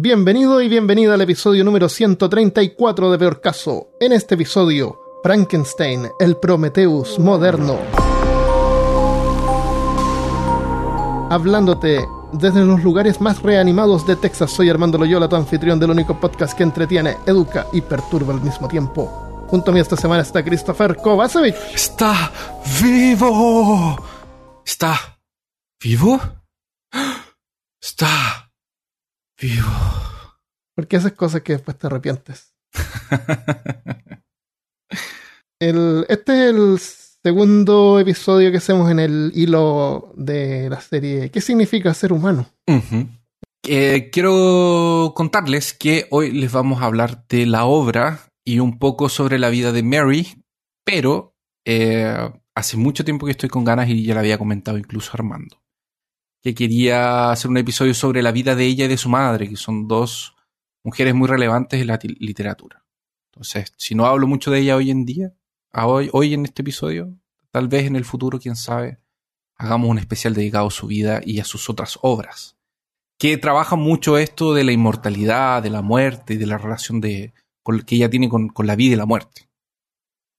Bienvenido y bienvenida al episodio número 134 de Peor Caso. En este episodio, Frankenstein, el Prometheus moderno. Hablándote desde los lugares más reanimados de Texas, soy Armando Loyola, tu anfitrión del único podcast que entretiene, educa y perturba al mismo tiempo. Junto a mí esta semana está Christopher Kovacevic. ¡Está vivo! ¿Está vivo? Está Porque haces cosas que después te arrepientes. El, este es el segundo episodio que hacemos en el hilo de la serie ¿Qué significa ser humano? Eh, quiero contarles que hoy les vamos a hablar de la obra y un poco sobre la vida de Mary, pero eh, hace mucho tiempo que estoy con ganas y ya la había comentado incluso Armando, que quería hacer un episodio sobre la vida de ella y de su madre, que son dos mujeres muy relevantes en la literatura. Entonces, si no hablo mucho de ella hoy en día, a hoy, hoy en este episodio, tal vez en el futuro, quién sabe, hagamos un especial dedicado a su vida y a sus otras obras, que trabajan mucho esto de la inmortalidad, de la muerte y de la relación de, con- que ella tiene con, con la vida y la muerte.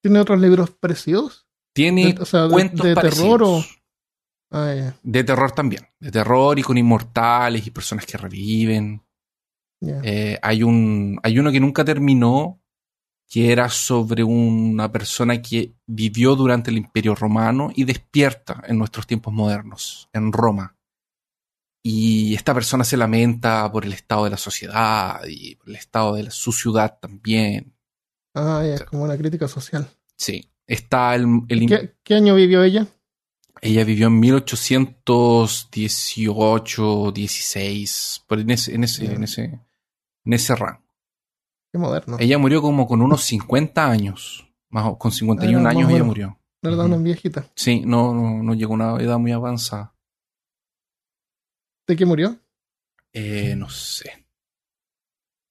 ¿Tiene otros libros parecidos? Tiene De- o sea, de- cuentos de terror o-. Ah, ya, De terror también. De terror y con inmortales y personas que reviven. Eh, hay, un, hay uno que nunca terminó, que era sobre una persona que vivió durante el Imperio Romano y despierta en nuestros tiempos modernos, en Roma. Y esta persona se lamenta por el estado de la sociedad y por el estado de la- su ciudad también. Ah, es como una crítica social. Sí. Está el, el- ¿Qué, qué año vivió ella? Ella vivió en 1818, 16, por en ese, en ese, en ese, en ese rango. Qué moderno. Ella murió como con unos 50 años. Más o- con 51 Ah, más o años ella murió. Una viejita. Sí, no, no, no llegó a una edad muy avanzada. ¿De qué murió? Eh, no sé.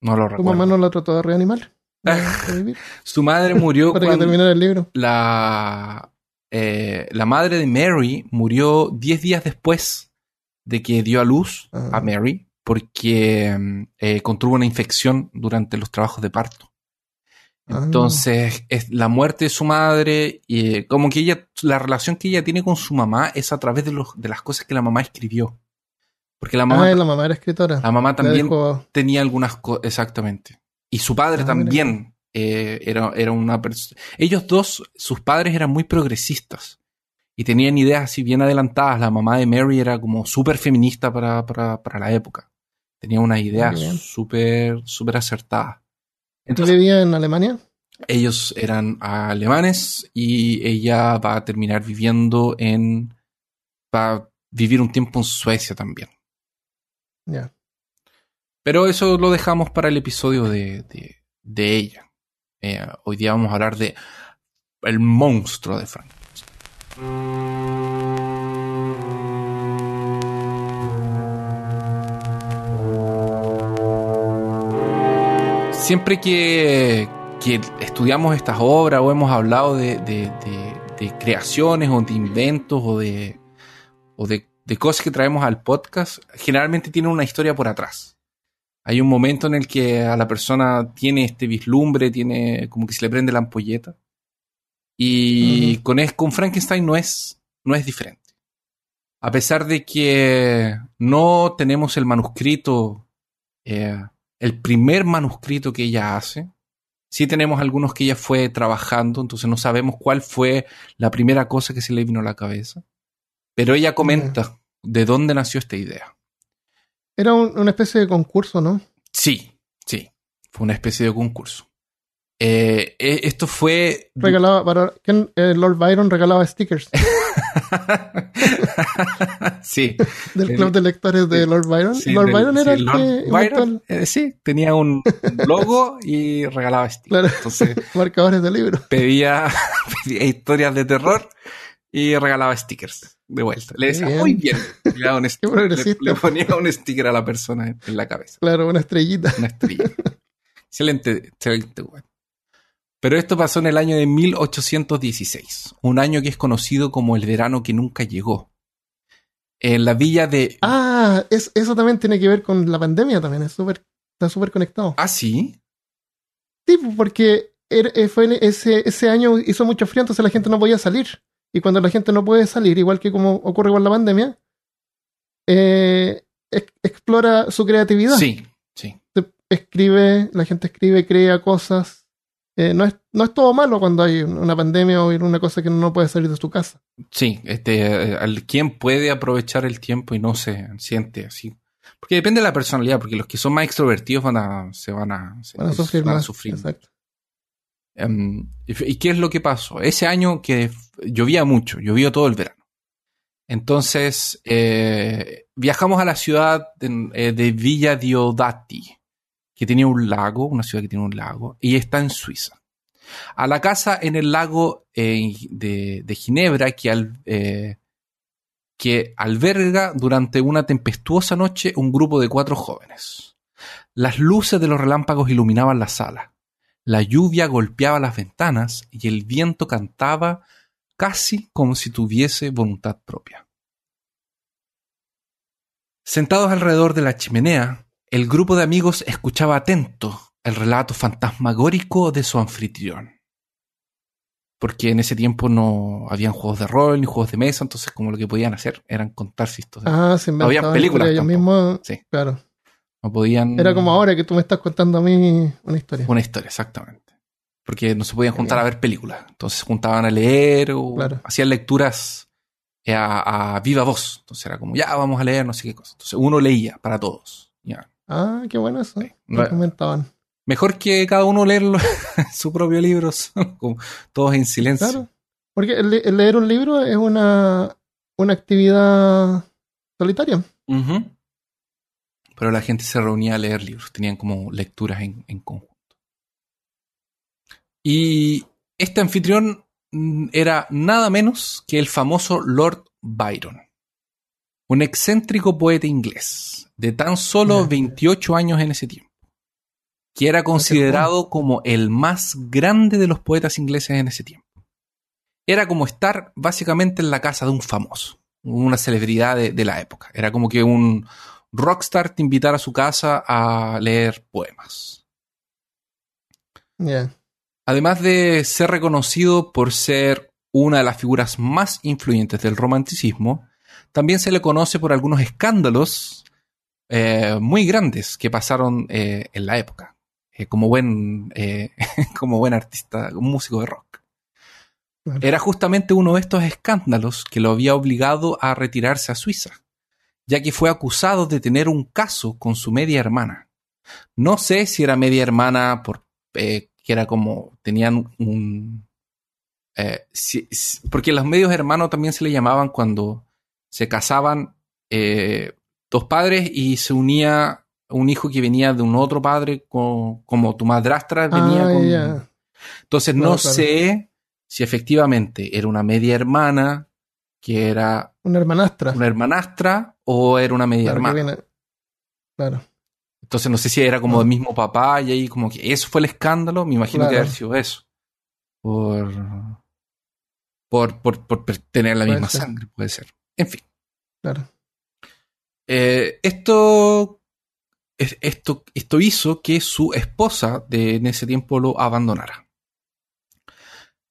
No lo ¿Tu recuerdo. mamá no la trató de reanimar? Su madre murió Para que cuando terminara el libro. la, eh, la madre de Mary murió 10 días después de que dio a luz Ah. a Mary porque mm, eh, contrajo una infección durante los trabajos de parto. Ah. Entonces, es la muerte de su madre, y eh, como que ella, la relación que ella tiene con su mamá es a través de, los, de las cosas que la mamá escribió. Porque la mamá, Ah, la mamá era escritora. la mamá también tenía algunas cosas, exactamente. Y su padre Ah, también eh, era, era una. Ellos dos, sus padres eran muy progresistas y tenían ideas así bien adelantadas. La mamá de Mary era como súper feminista para, para, para la época. Tenía unas ideas súper, súper acertadas. ¿Tú Entonces, vivía en Alemania? ellos eran alemanes y ella va a terminar viviendo en. va a vivir un tiempo en Suecia también. Ya. Pero eso lo dejamos para el episodio de, de, de ella. Eh, hoy día vamos a hablar de el monstruo de Frank. Siempre que, que estudiamos estas obras o hemos hablado de, de- de- creaciones o de inventos o de, o de, de cosas que traemos al podcast, generalmente tienen una historia por atrás. Hay un momento en el que a la persona tiene este vislumbre, tiene como que se le prende la ampolleta. Y con, es- con Frankenstein no es, no es diferente. A pesar de que no tenemos el manuscrito, eh, el primer manuscrito que ella hace, sí tenemos algunos que ella fue trabajando, entonces no sabemos cuál fue la primera cosa que se le vino a la cabeza. Pero ella comenta de dónde nació esta idea. Era un- una especie de concurso, ¿no? Sí, sí. Fue una especie de concurso. Eh, eh, esto fue. Regalaba para. ¿quién? Eh, Lord Byron regalaba stickers sí. del El- club de lectores de Lord Byron. sí, Lord del- Byron era sí, el Lord que Byron, eh, sí, tenía un logo y regalaba stickers. Claro. Entonces marcadores de libros. pedía, pedía historias de terror y regalaba stickers de vuelta. Le decía, Bien. muy bien. Le, un ponía un sticker a la persona en, en la cabeza. Claro, una estrellita. Una estrella. excelente, excelente web. Pero esto pasó en el año de 1816, un año que es conocido como el verano que nunca llegó. En la villa de... Ah, es, eso también tiene que ver con la pandemia también. Es súper Está súper conectado. Ah, sí. Sí, porque eh, fue ese, ese año hizo mucho frío, entonces la gente no podía salir. Y cuando la gente no puede salir, igual que como ocurre con la pandemia, eh, explora su creatividad. Sí, sí. Escribe, la gente escribe, crea cosas. Eh, no, es, no es todo malo cuando hay una pandemia o una cosa que no puede salir de tu casa. Sí, este, al quien puede aprovechar el tiempo y no se siente así. Porque depende de la personalidad, porque los que son más extrovertidos van a, se van a, van a sufrir. Van a sufrir. Exacto. Um, ¿Y qué es lo que pasó? Ese año que llovía mucho, llovió todo el verano. Entonces, eh, viajamos a la ciudad de, eh, de, Villa Diodati, que tenía un lago, una ciudad que tiene un lago, y está en Suiza. A la casa en el lago eh, de, Ginebra, que alberga durante una tempestuosa noche un grupo de cuatro jóvenes. Las luces de los relámpagos iluminaban la sala. La lluvia golpeaba las ventanas y el viento cantaba casi como si tuviese voluntad propia. Sentados alrededor de la chimenea, el grupo de amigos escuchaba atento el relato fantasmagórico de su anfitrión. Porque en ese tiempo no habían juegos de rol ni juegos de mesa, entonces como lo que podían hacer eran contarse historias. Ah, se no había películas. Ellos mismos, sí. claro. No podían. Era como ahora que tú me estás contando a mí una historia. Una historia, exactamente porque no se podían juntar a ver películas. Entonces se juntaban a leer o hacían lecturas eh, a, viva voz. Entonces era como, ya, vamos a leer, no sé qué cosa. Entonces uno leía para todos. Ah, qué bueno eso. No, comentaban. Mejor que cada uno leer su propio libro, todos en silencio. Claro. Porque el, leer un libro es una, una actividad solitaria. Pero la gente se reunía a leer libros, tenían como lecturas en, en conjunto. Y este anfitrión mm, era nada menos que el famoso Lord Byron, un excéntrico poeta inglés de tan solo 28 años en ese tiempo, que era considerado como el más grande de los poetas ingleses en ese tiempo. Era como estar básicamente en la casa de un famoso, una celebridad de, la época. Era como que un rockstar te invitara a su casa a leer poemas. Además de ser reconocido por ser una de las figuras más influyentes del romanticismo, también se le conoce por algunos escándalos eh, muy grandes que pasaron eh, en la época, eh, como, buen, como buen artista, músico de rock. Era justamente uno de estos escándalos que lo había obligado a retirarse a Suiza, ya que fue acusado de tener un caso con su media hermana. No sé si era media hermana por que era como, tenían un... Eh, porque los medios hermanos también se le llamaban cuando se casaban eh, dos padres y se unía un hijo que venía de un otro padre, como tu madrastra venía ah, con... Entonces no, sé si efectivamente era una media hermana, que era... Una hermanastra. Una hermanastra o era una media hermana. Claro. Entonces no sé si era como del mismo papá y ahí como que eso fue el escándalo, me imagino que haber sido eso. Por, por, por, tener la misma sangre, puede ser. En fin. Claro. Eh, esto, esto, esto hizo que su esposa de, en ese tiempo lo abandonara.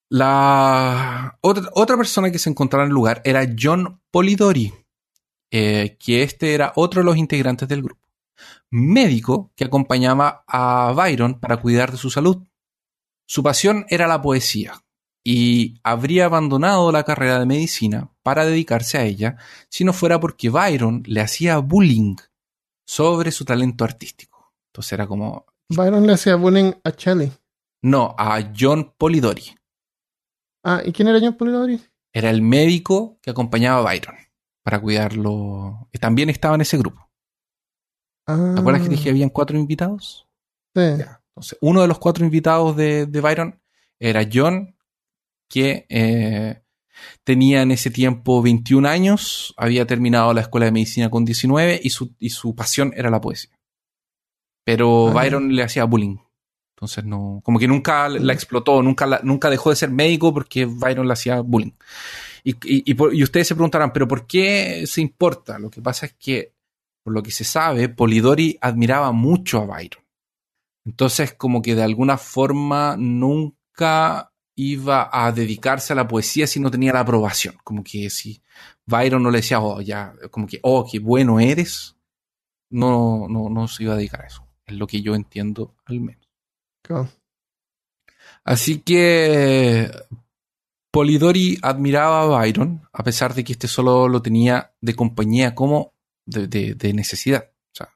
La otra, otra persona que se encontraba en el lugar era John Polidori, eh, que este era otro de los integrantes del grupo médico que acompañaba a Byron para cuidar de su salud. Su pasión era la poesía y habría abandonado la carrera de medicina para dedicarse a ella si no fuera porque Byron le hacía bullying sobre su talento artístico. Entonces era como... Byron le hacía bullying a Shelley. No, a John Polidori. Ah, ¿y quién era John Polidori? Era el médico que acompañaba a Byron para cuidarlo. También estaba en ese grupo. ¿Te acuerdas que dije que habían cuatro invitados? Sí. Entonces, uno de los cuatro invitados de, Byron era John, que eh, tenía en ese tiempo 21 años, había terminado la escuela de medicina con 19 y su, y su pasión era la poesía. Pero ah, Byron le hacía bullying. Entonces no, como que nunca la explotó, nunca, nunca dejó de ser médico porque Byron le hacía bullying. Y, y, ustedes se preguntarán, pero ¿por qué se importa? Lo que pasa es que por lo que se sabe, Polidori admiraba mucho a Byron. Entonces, como que de alguna forma nunca iba a dedicarse a la poesía si no tenía la aprobación. Como que si Byron no le decía, oh, ya, como que, oh, qué bueno eres, no, no, no se iba a dedicar a eso. Es lo que yo entiendo al menos. Así que Polidori admiraba a Byron, a pesar de que este solo lo tenía de compañía como de, necesidad. O sea,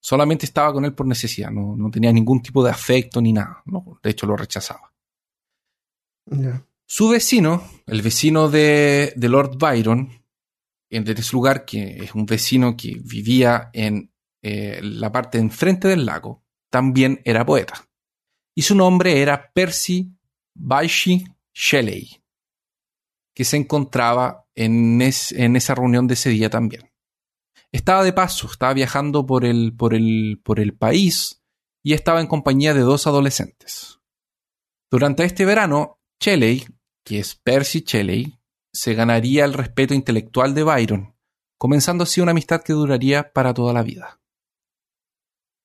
solamente estaba con él por necesidad, no, tenía ningún tipo de afecto ni nada. de hecho, lo rechazaba. Su vecino, el vecino de, Lord Byron, en ese lugar, que es un vecino que vivía en eh, la parte de enfrente del lago, también era poeta. Y su nombre era Percy Bysshe Shelley, que se encontraba en, esa reunión de ese día también. Estaba de paso, estaba viajando por el, por el país y estaba en compañía de dos adolescentes. Durante este verano, Shelley, que es Percy Shelley, se ganaría el respeto intelectual de Byron, comenzando así una amistad que duraría para toda la vida.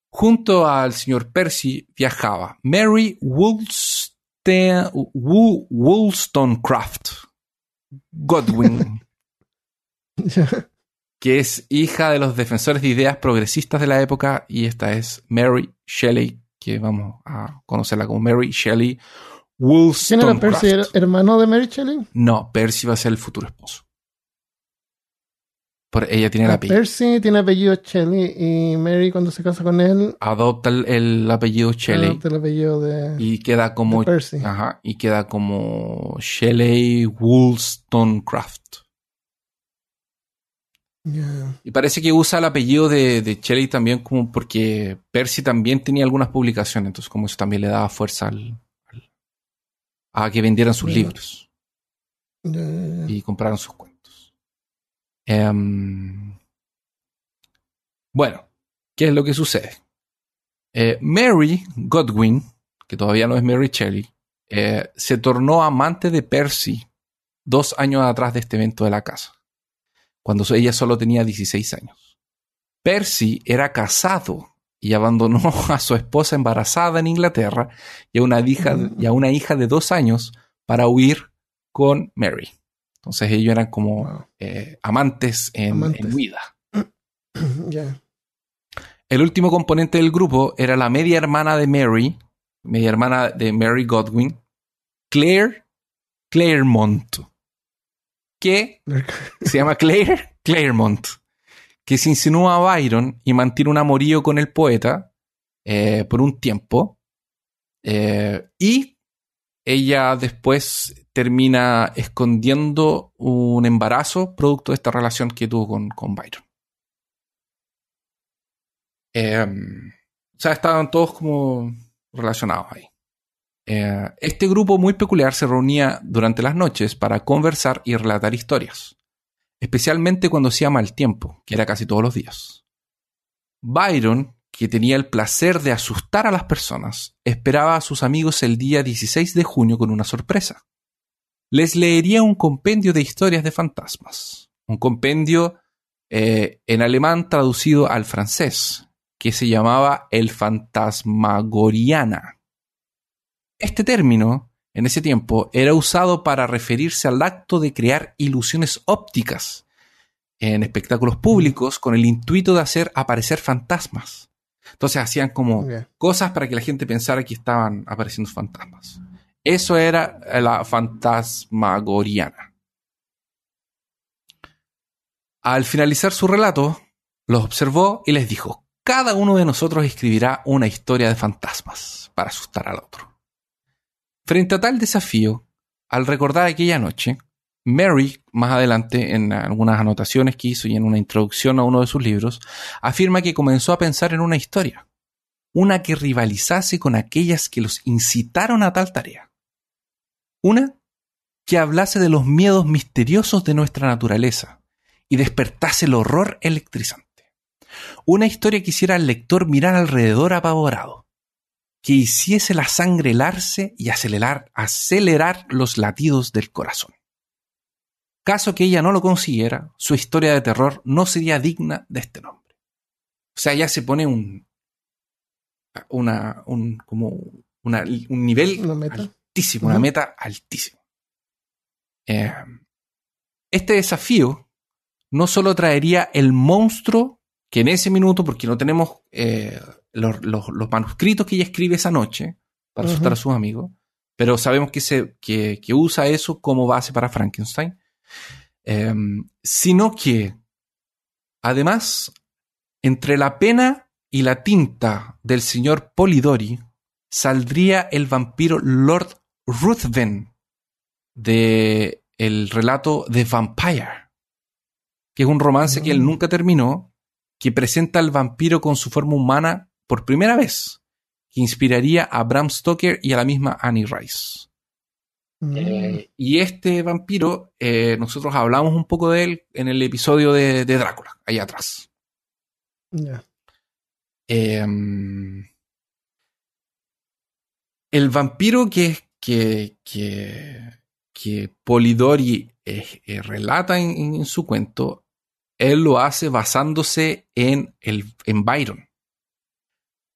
Junto al señor Percy viajaba Mary Wollstonecraft Godwin, que es hija de los defensores de ideas progresistas de la época, y esta es Mary Shelley, que vamos a conocerla como Mary Shelley ¿Quién era Percy? ¿Hermano de Mary Shelley? No, Percy va a ser el futuro esposo. Por, ella tiene el ah, apellido. Percy tiene apellido Shelley y Mary cuando se casa con él adopta el, apellido Shelley. Adopta el apellido de y queda como Percy. Ajá, y queda como Shelley Wollstonecraft. Y parece que usa el apellido de, de Shelley también como porque Percy también tenía algunas publicaciones, entonces como eso también le daba fuerza al, a que vendieran sus libros y compraran sus cuentos. Em, bueno, ¿qué es lo que sucede? Eh, Mary Godwin, que todavía no es Mary Shelley, eh, se tornó amante de Percy dos años atrás de este evento de la casa, cuando ella solo tenía 16 años. Percy era casado y abandonó a su esposa embarazada en Inglaterra y a una hija, y a una hija de dos años para huir con Mary. Entonces ellos eran como eh, amantes en, vida. El último componente del grupo era la media hermana de Mary, media hermana de Mary Godwin, Claire Claremont, que se llama Claire Claremont que se insinúa a Byron y mantiene un amorío con el poeta eh, por un tiempo. Eh, y ella después termina escondiendo un embarazo producto de esta relación que tuvo con, Byron. Em, o sea, estaban todos como relacionados ahí. Eh, este grupo muy peculiar se reunía durante las noches para conversar y relatar historias especialmente cuando hacía mal tiempo, que era casi todos los días. Byron, que tenía el placer de asustar a las personas, esperaba a sus amigos el día 16 de junio con una sorpresa. Les leería un compendio de historias de fantasmas, un compendio eh, en alemán traducido al francés, que se llamaba el Fantasmagoriana. Este término en ese tiempo era usado para referirse al acto de crear ilusiones ópticas en espectáculos públicos con el intuito de hacer aparecer fantasmas. Entonces hacían como cosas para que la gente pensara que estaban apareciendo fantasmas. Eso era la fantasmagoriana. Al finalizar su relato, los observó y les dijo, cada uno de nosotros escribirá una historia de fantasmas para asustar al otro. Frente a tal desafío, al recordar aquella noche, Mary, más adelante en algunas anotaciones que hizo y en una introducción a uno de sus libros, afirma que comenzó a pensar en una historia, una que rivalizase con aquellas que los incitaron a tal tarea. Una que hablase de los miedos misteriosos de nuestra naturaleza y despertase el horror electrizante. Una historia que hiciera al lector mirar alrededor apavorado, que hiciese la sangre helarse y acelerar, acelerar los latidos del corazón. Caso que ella no lo consiguiera, su historia de terror no sería digna de este nombre. O sea, ya se pone un. Una, un, como una- un nivel Una meta. una altísima. Eh, este desafío no solo traería el monstruo que en ese minuto, porque no tenemos eh, los, los- los manuscritos que ella escribe esa noche para asustar Ujú. a sus amigos, pero sabemos que, se, que, que usa eso como base para Frankenstein, eh, sino que además, entre la pena y la tinta del señor Polidori, saldría el vampiro Lord Ruthven de el relato The Vampire, que es un romance que él Mm. nunca terminó, que presenta al vampiro con su forma humana por primera vez, que inspiraría a Bram Stoker y a la misma Annie Rice. Mm. Eh, y este vampiro, eh, nosotros hablamos un poco de él en el episodio de, de Drácula, ahí atrás. Eh, el vampiro que, que, que, que Polidori eh, eh, relata en, su cuento, él lo hace basándose en, el, en Byron.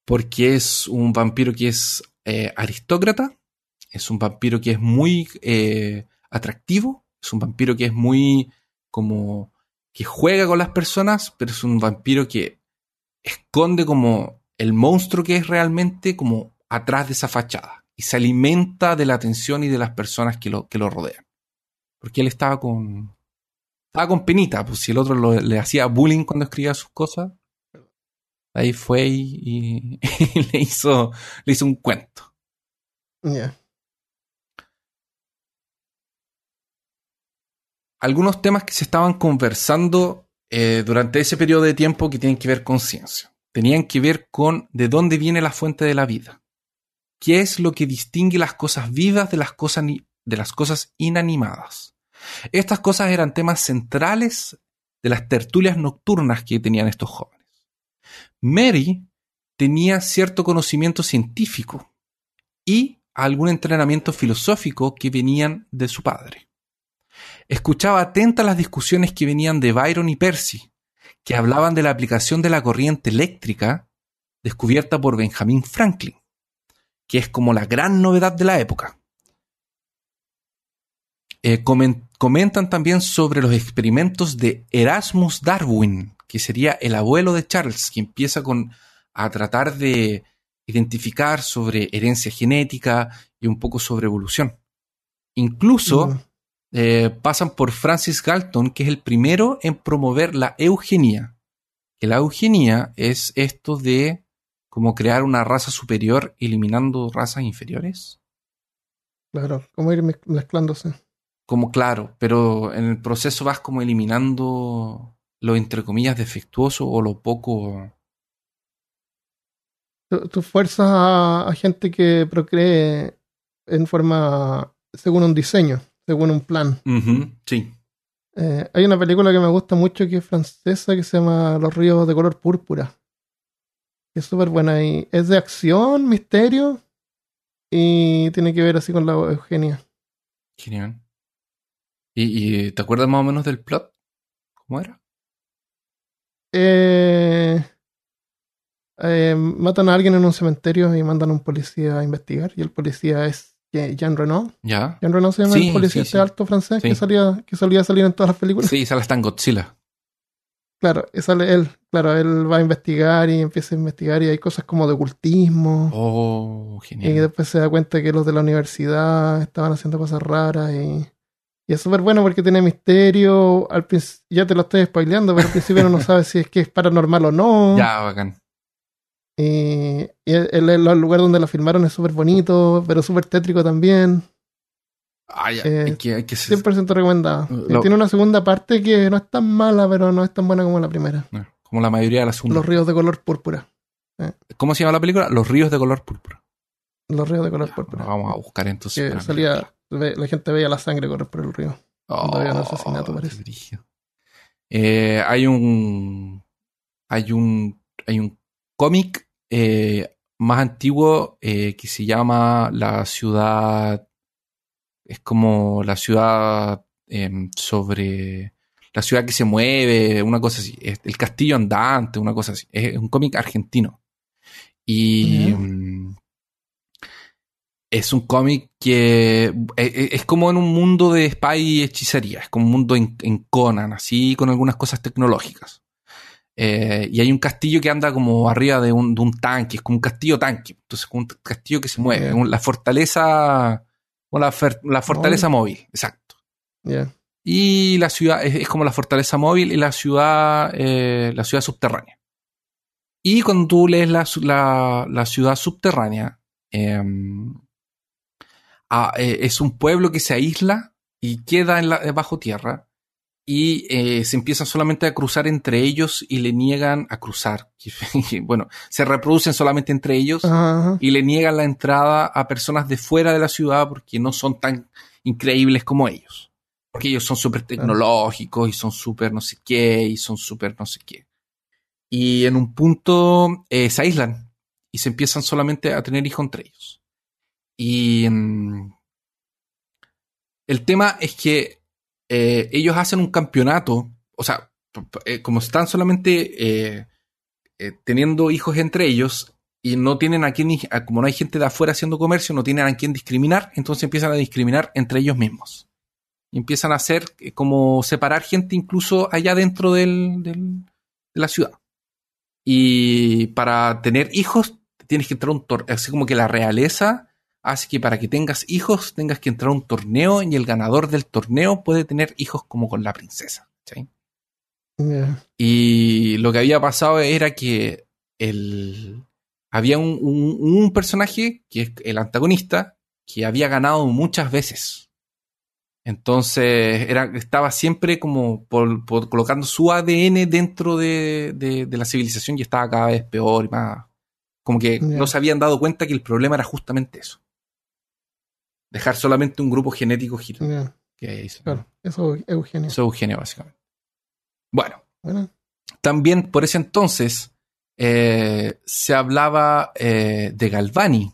Porque es un vampiro que es eh, aristócrata, es un vampiro que es muy atractivo, es un vampiro que es muy como que juega con las personas, pero es un vampiro que esconde como el monstruo que es realmente como atrás de esa fachada y se alimenta de la atención y de las personas que lo, que lo rodean. Porque él estaba con estaba con penita, pues si el otro lo- le hacía bullying cuando escribía sus cosas, ahí fue y, y- y le hizo le hizo un cuento. Algunos temas que se estaban conversando eh, durante ese periodo de tiempo que tienen que ver con ciencia. Tenían que ver con de dónde viene la fuente de la vida. ¿Qué es lo que distingue las cosas vivas de las cosas, de las cosas inanimadas? Estas cosas eran temas centrales de las tertulias nocturnas que tenían estos jóvenes. Mary tenía cierto conocimiento científico y algún entrenamiento filosófico que venían de su padre. Escuchaba atenta las discusiones que venían de Byron y Percy, que hablaban de la aplicación de la corriente eléctrica descubierta por Benjamin Franklin, que es como la gran novedad de la época. Eh, comen- comentan también sobre los experimentos de Erasmus Darwin, que sería el abuelo de Charles, que empieza con, a tratar de identificar sobre herencia genética y un poco sobre evolución. Incluso Mm. eh, pasan por Francis Galton, que es el primero en promover la eugenía. Que la eugenía es esto de como crear una raza superior eliminando razas inferiores. Claro, como ir mez- mezclándose. Como claro, pero en el proceso vas como eliminando lo entre comillas defectuoso o lo poco. Tú, tú fuerzas a, a gente que procree en forma según un diseño, según un plan. Sí. Eh, hay una película que me gusta mucho que es francesa que se llama Los ríos de color púrpura. Es súper buena y es de acción, misterio y tiene que ver así con la Eugenia. Genial. ¿Y, y te acuerdas más o menos del plot? ¿Cómo era? Eh, eh, matan a alguien en un cementerio y mandan a un policía a investigar y el policía es Je- Jean Renault. ¿Ya? Jean Renault se llama Sí, el policía sí, este sí. alto francés que, salía, que solía salir en todas las películas. Sí, sale hasta en Godzilla. Claro, y sale él. Claro, él va a investigar y empieza a investigar y hay cosas como de ocultismo. Oh, Y genial. después se da cuenta que los de la universidad estaban haciendo cosas raras y, y es súper bueno porque tiene misterio. Al ya te lo estoy spoileando, pero al principio uno no sabe si es que es paranormal o no. Ya, bacán. Y, y el, el- el lugar donde la filmaron es súper bonito, pero súper tétrico también. Ah, ya. Eh, que, que 100% recomendada. Lo- Y Tiene una segunda parte que no es tan mala, pero no es tan buena como la primera. no, como la mayoría de la segunda. Los ríos de color púrpura. ¿Cómo se llama la película? Los ríos de color púrpura. Los ríos de color Ya, púrpura. vamos a buscar entonces. que salía, la gente veía la sangre correr por el río. cuando había un asesinato, Oh, parece. Eh, hay un. Hay un. Hay un cómic eh, más antiguo eh, que se llama La ciudad. Es como la ciudad em, sobre la ciudad que se mueve, una cosa así. El castillo andante, una cosa así. Es un cómic argentino. Y mm, es un cómic que e, e, es, como en un mundo de spy y hechicería. Es como un mundo en, Conan, así, con algunas cosas tecnológicas. Eh, y hay un castillo que anda como arriba de un, tanque, es como un castillo tanque. Entonces, como un castillo que se mueve. La fortaleza. La, la fortaleza móvil, exacto. Y la ciudad es, como la fortaleza móvil y la ciudad, eh, la ciudad subterránea. Y cuando tú lees la, ciudad subterránea, em, ah, eh, es un pueblo que se aísla y queda en la, bajo tierra y eh, se empiezan solamente a cruzar entre ellos y le niegan a cruzar. bueno, se reproducen solamente entre ellos y le niegan la entrada a personas de fuera de la ciudad porque no son tan increíbles como ellos. Porque ellos son súper tecnológicos y son súper no sé qué y son súper no sé qué y en un punto eh, se aíslan y se empiezan solamente a tener hijos entre ellos. Y mm, el tema es que eh, ellos hacen un campeonato, o sea, eh, como están solamente teniendo hijos entre ellos y no tienen a quien, como no hay gente de afuera haciendo comercio, no tienen a quien discriminar, entonces empiezan a discriminar entre ellos mismos. Y empiezan a hacer como separar gente incluso allá dentro de la ciudad. Y para tener hijos tienes que entrar a un torneo. Así como que la realeza hace que para que tengas hijos tengas que entrar a un torneo y el ganador del torneo puede tener hijos como con la princesa. Y lo que había pasado era que el, había un, un, personaje, que es el antagonista, que había ganado muchas veces. Entonces era, estaba siempre como por, colocando su ADN dentro de, la civilización y estaba cada vez peor y más. Como que no se habían dado cuenta que el problema era justamente eso. Dejar solamente un grupo genético girando. Claro, eso es Eugenio. Eso es Eugenio, básicamente. Bueno, también por ese entonces eh, se hablaba eh, de Galvani,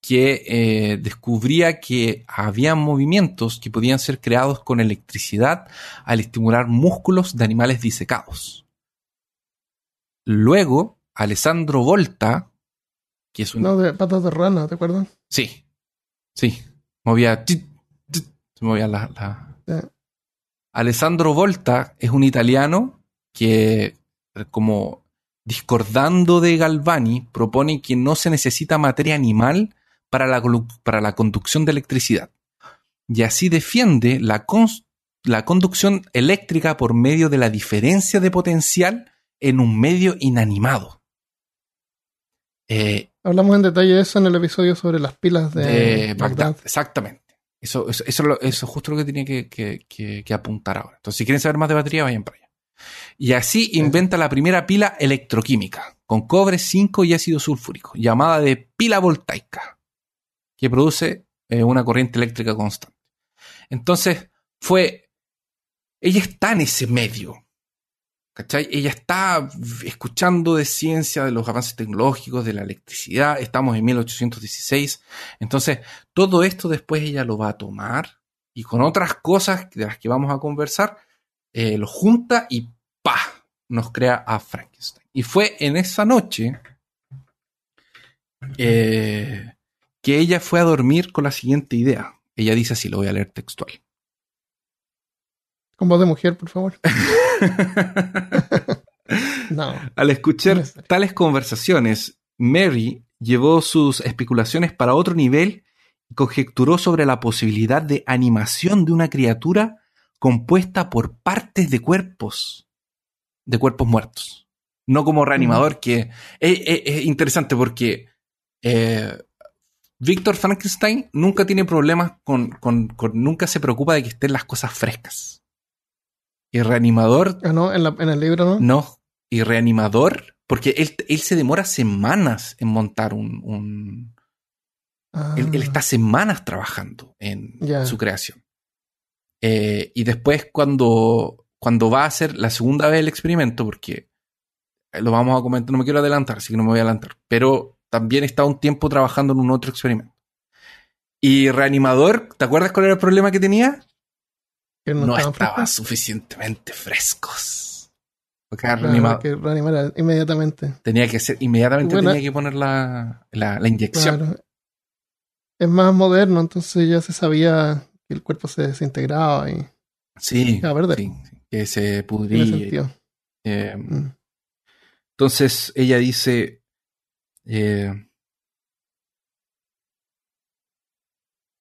que eh, descubría que había movimientos que podían ser creados con electricidad al estimular músculos de animales disecados. Luego, Alessandro Volta, que es un... No, de patas de rana, ¿te acuerdas? Sí, sí, movía... Se movía la... Alessandro Volta es un italiano que, como discordando de Galvani, propone que no se necesita materia animal para la, para la conducción de electricidad. Y así defiende la, la conducción eléctrica por medio de la diferencia de potencial en un medio inanimado. Eh, Hablamos en detalle de eso en el episodio sobre las pilas de, Bagdad. Exactamente. Eso, eso, eso, es justo lo que tenía que, que, apuntar ahora. Entonces, si quieren saber más de batería, vayan para allá. Y así inventa la primera pila electroquímica, con cobre, zinc y ácido sulfúrico, llamada de pila voltaica que produce eh, una corriente eléctrica constante. Entonces, fue, ella está en ese medio, ¿cachai? Ella está escuchando de ciencia, de los avances tecnológicos, de la electricidad, estamos en 1816, entonces todo esto después ella lo va a tomar y con otras cosas de las que vamos a conversar, eh, lo junta y ¡pa! nos crea a Frankenstein. Y fue en esa noche eh, que ella fue a dormir con la siguiente idea. Ella dice así, lo voy a leer textual. Con voz de mujer, por favor. no. Al escuchar tales conversaciones, Mary llevó sus especulaciones para otro nivel y conjecturó sobre la posibilidad de animación de una criatura compuesta por partes de cuerpos, de cuerpos muertos. No como reanimador, que es, interesante porque eh, Víctor Frankenstein nunca tiene problemas con, con, Nunca se preocupa de que estén las cosas frescas. Y reanimador. Ah, no, en, el libro no. No. Y reanimador, porque él, él se demora semanas en montar un. él, ah. está semanas trabajando en su creación. Eh, y después, cuando, cuando va a hacer la segunda vez el experimento, porque lo vamos a comentar, no me quiero adelantar, así que no me voy a adelantar. Pero también está un tiempo trabajando en un otro experimento. Y Reanimador, ¿te acuerdas cuál era el problema que tenía? Que no, estaban estaban frescos. suficientemente frescos. Porque era Claro, reanimado. que reanimara inmediatamente. Tenía que ser, inmediatamente Bueno, tenía que poner la, la, la inyección. Claro. Es más moderno, entonces ya se sabía que el cuerpo se desintegraba y Sí, A ver, de- sí, sí, que se pudría. eh, Mm. entonces ella dice, eh,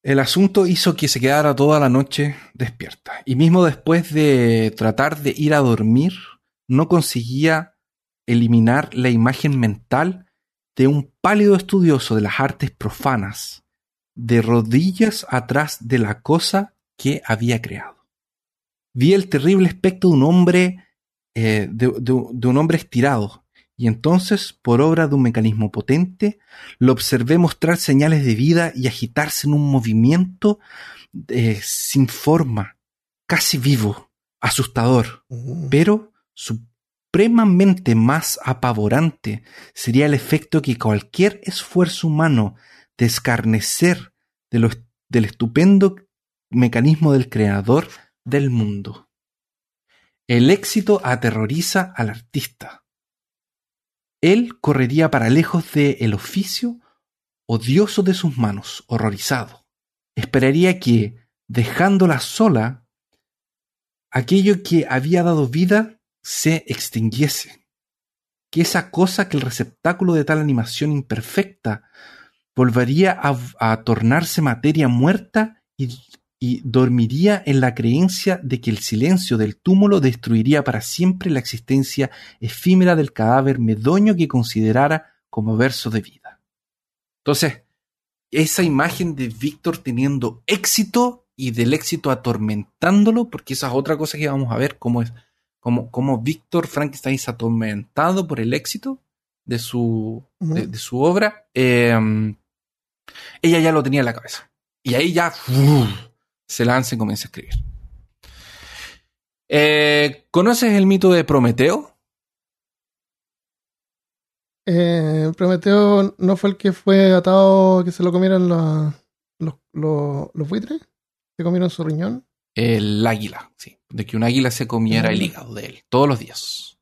el asunto hizo que se quedara toda la noche despierta. Y mismo después de tratar de ir a dormir, no conseguía eliminar la imagen mental de un pálido estudioso de las artes profanas, de rodillas atrás de la cosa que había creado. Vi el terrible aspecto de un hombre, eh, de, de- de un hombre estirado, y entonces, por obra de un mecanismo potente, lo observé mostrar señales de vida y agitarse en un movimiento eh, sin forma, casi vivo, asustador. Mm. Pero supremamente más apavorante sería el efecto que cualquier esfuerzo humano de escarnecer de lo- del estupendo mecanismo del creador del mundo. El éxito aterroriza al artista. Él correría para lejos del oficio odioso de sus manos, horrorizado. Esperaría que, dejándola sola, aquello que había dado vida se extinguiese. Que esa cosa que el receptáculo de tal animación imperfecta volvería a tornarse materia muerta y, y dormiría en la creencia de que el silencio del túmulo destruiría para siempre la existencia efímera del cadáver medoño que considerara como verso de vida. Entonces, esa imagen de Víctor teniendo éxito y del éxito atormentándolo, porque esa es otra cosa que vamos a ver, cómo es, cómo, cómo Víctor Frankenstein es atormentado por el éxito de su, de, de su obra, eh, ella ya lo tenía en la cabeza. Y ahí ya. Se lanza y comienza a escribir. Eh, ¿Conoces el mito de Prometeo? Eh, Prometeo no fue el que fue atado que se lo comieran la- los, los, los buitres, se comieron su riñón. El águila, sí. De que un águila se comiera el hígado de él todos los días.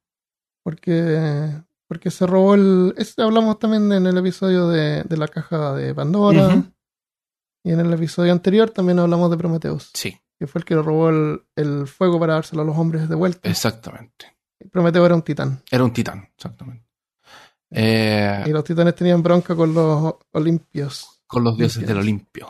Porque, porque se robó el. este hablamos también en el episodio de, de la caja de Pandora. Y en el episodio anterior también hablamos de Prometeus, Sí, que fue el que robó el, el fuego para dárselo a los hombres de vuelta. exactamente. Prometeo era un titán. Era un titán, exactamente. Eh, Y los titanes tenían bronca con los olimpios. con los dioses Olympians. del Olimpio.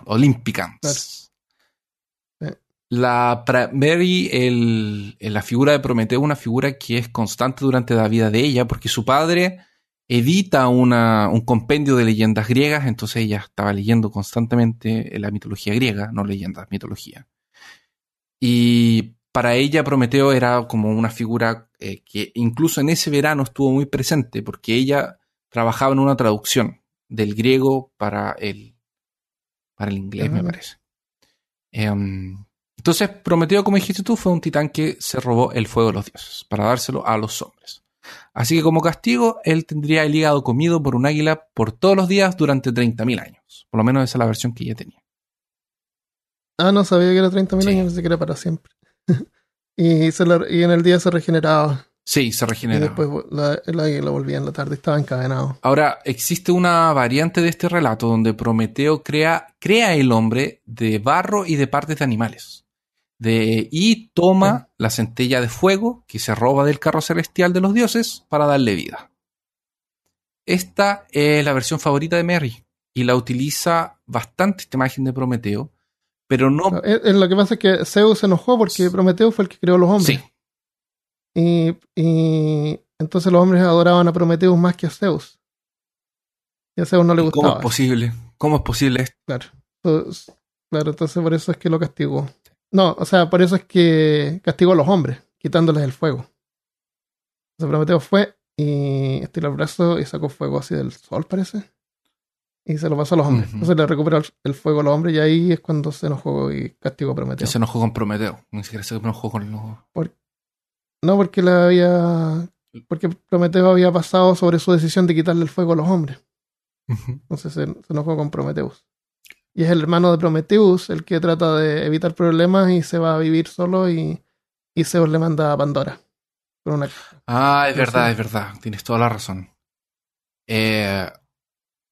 Claro. Sí. La Mary, el- la figura de Prometeo, una figura que es constante durante la vida de ella, porque su padre edita una, un compendio de leyendas griegas, entonces ella estaba leyendo constantemente la mitología griega, no leyendas, mitología. Y para ella Prometeo era como una figura eh, que incluso en ese verano estuvo muy presente, porque ella trabajaba en una traducción del griego para el, para el inglés, me parece. Em, entonces, Prometeo, como dijiste tú, fue un titán que se robó el fuego de los dioses para dárselo a los hombres. Así que como castigo, él tendría el hígado comido por un águila por todos los días durante 30.000 años. Por lo menos esa es la versión que ella tenía. Ah, no sabía que era 30.000 Sí. años, pensé que era para siempre. y, se la- y en el día se regeneraba. Sí, se Y regenera. después la- el águila volvía en la tarde, estaba encadenado. Ahora, existe una variante de este relato donde Prometeo crea, crea el hombre de barro y de partes de animales. De, y toma la centella de fuego que se roba del carro celestial de los dioses para darle vida. Esta es la versión favorita de Mary y la utiliza bastante esta imagen de Prometeo, pero no... Es- es lo que pasa es que Zeus se enojó porque Prometeo fue el que creó los hombres. Sí, Y, y entonces los hombres adoraban a Prometeus más que a Zeus. Y a Zeus no le ¿Y ¿cómo gustaba. es posible? ¿Cómo es posible esto? Claro. Entonces, claro, entonces por eso es que lo castigó. No, o sea, por eso es que castigó a los hombres, quitándoles el fuego. Entonces Prometeo fue y estiró el brazo y sacó fuego así del sol, parece. Y se lo pasó a los hombres. Entonces le recuperó el- fuego a los hombres y ahí es cuando se enojó y castigó a Prometeo. se enojó con Prometeo. Ni siquiera se enojó con los... No, porque le había. Porque Prometeo había pasado sobre su decisión de quitarle el fuego a los hombres. Entonces se, se enojó con Prometeus. Y es el hermano de Prometheus el que trata de evitar problemas y se va a vivir solo y, y Zeus le manda a Pandora. Una... Ah, es verdad, es verdad. Tienes toda la razón. Eh,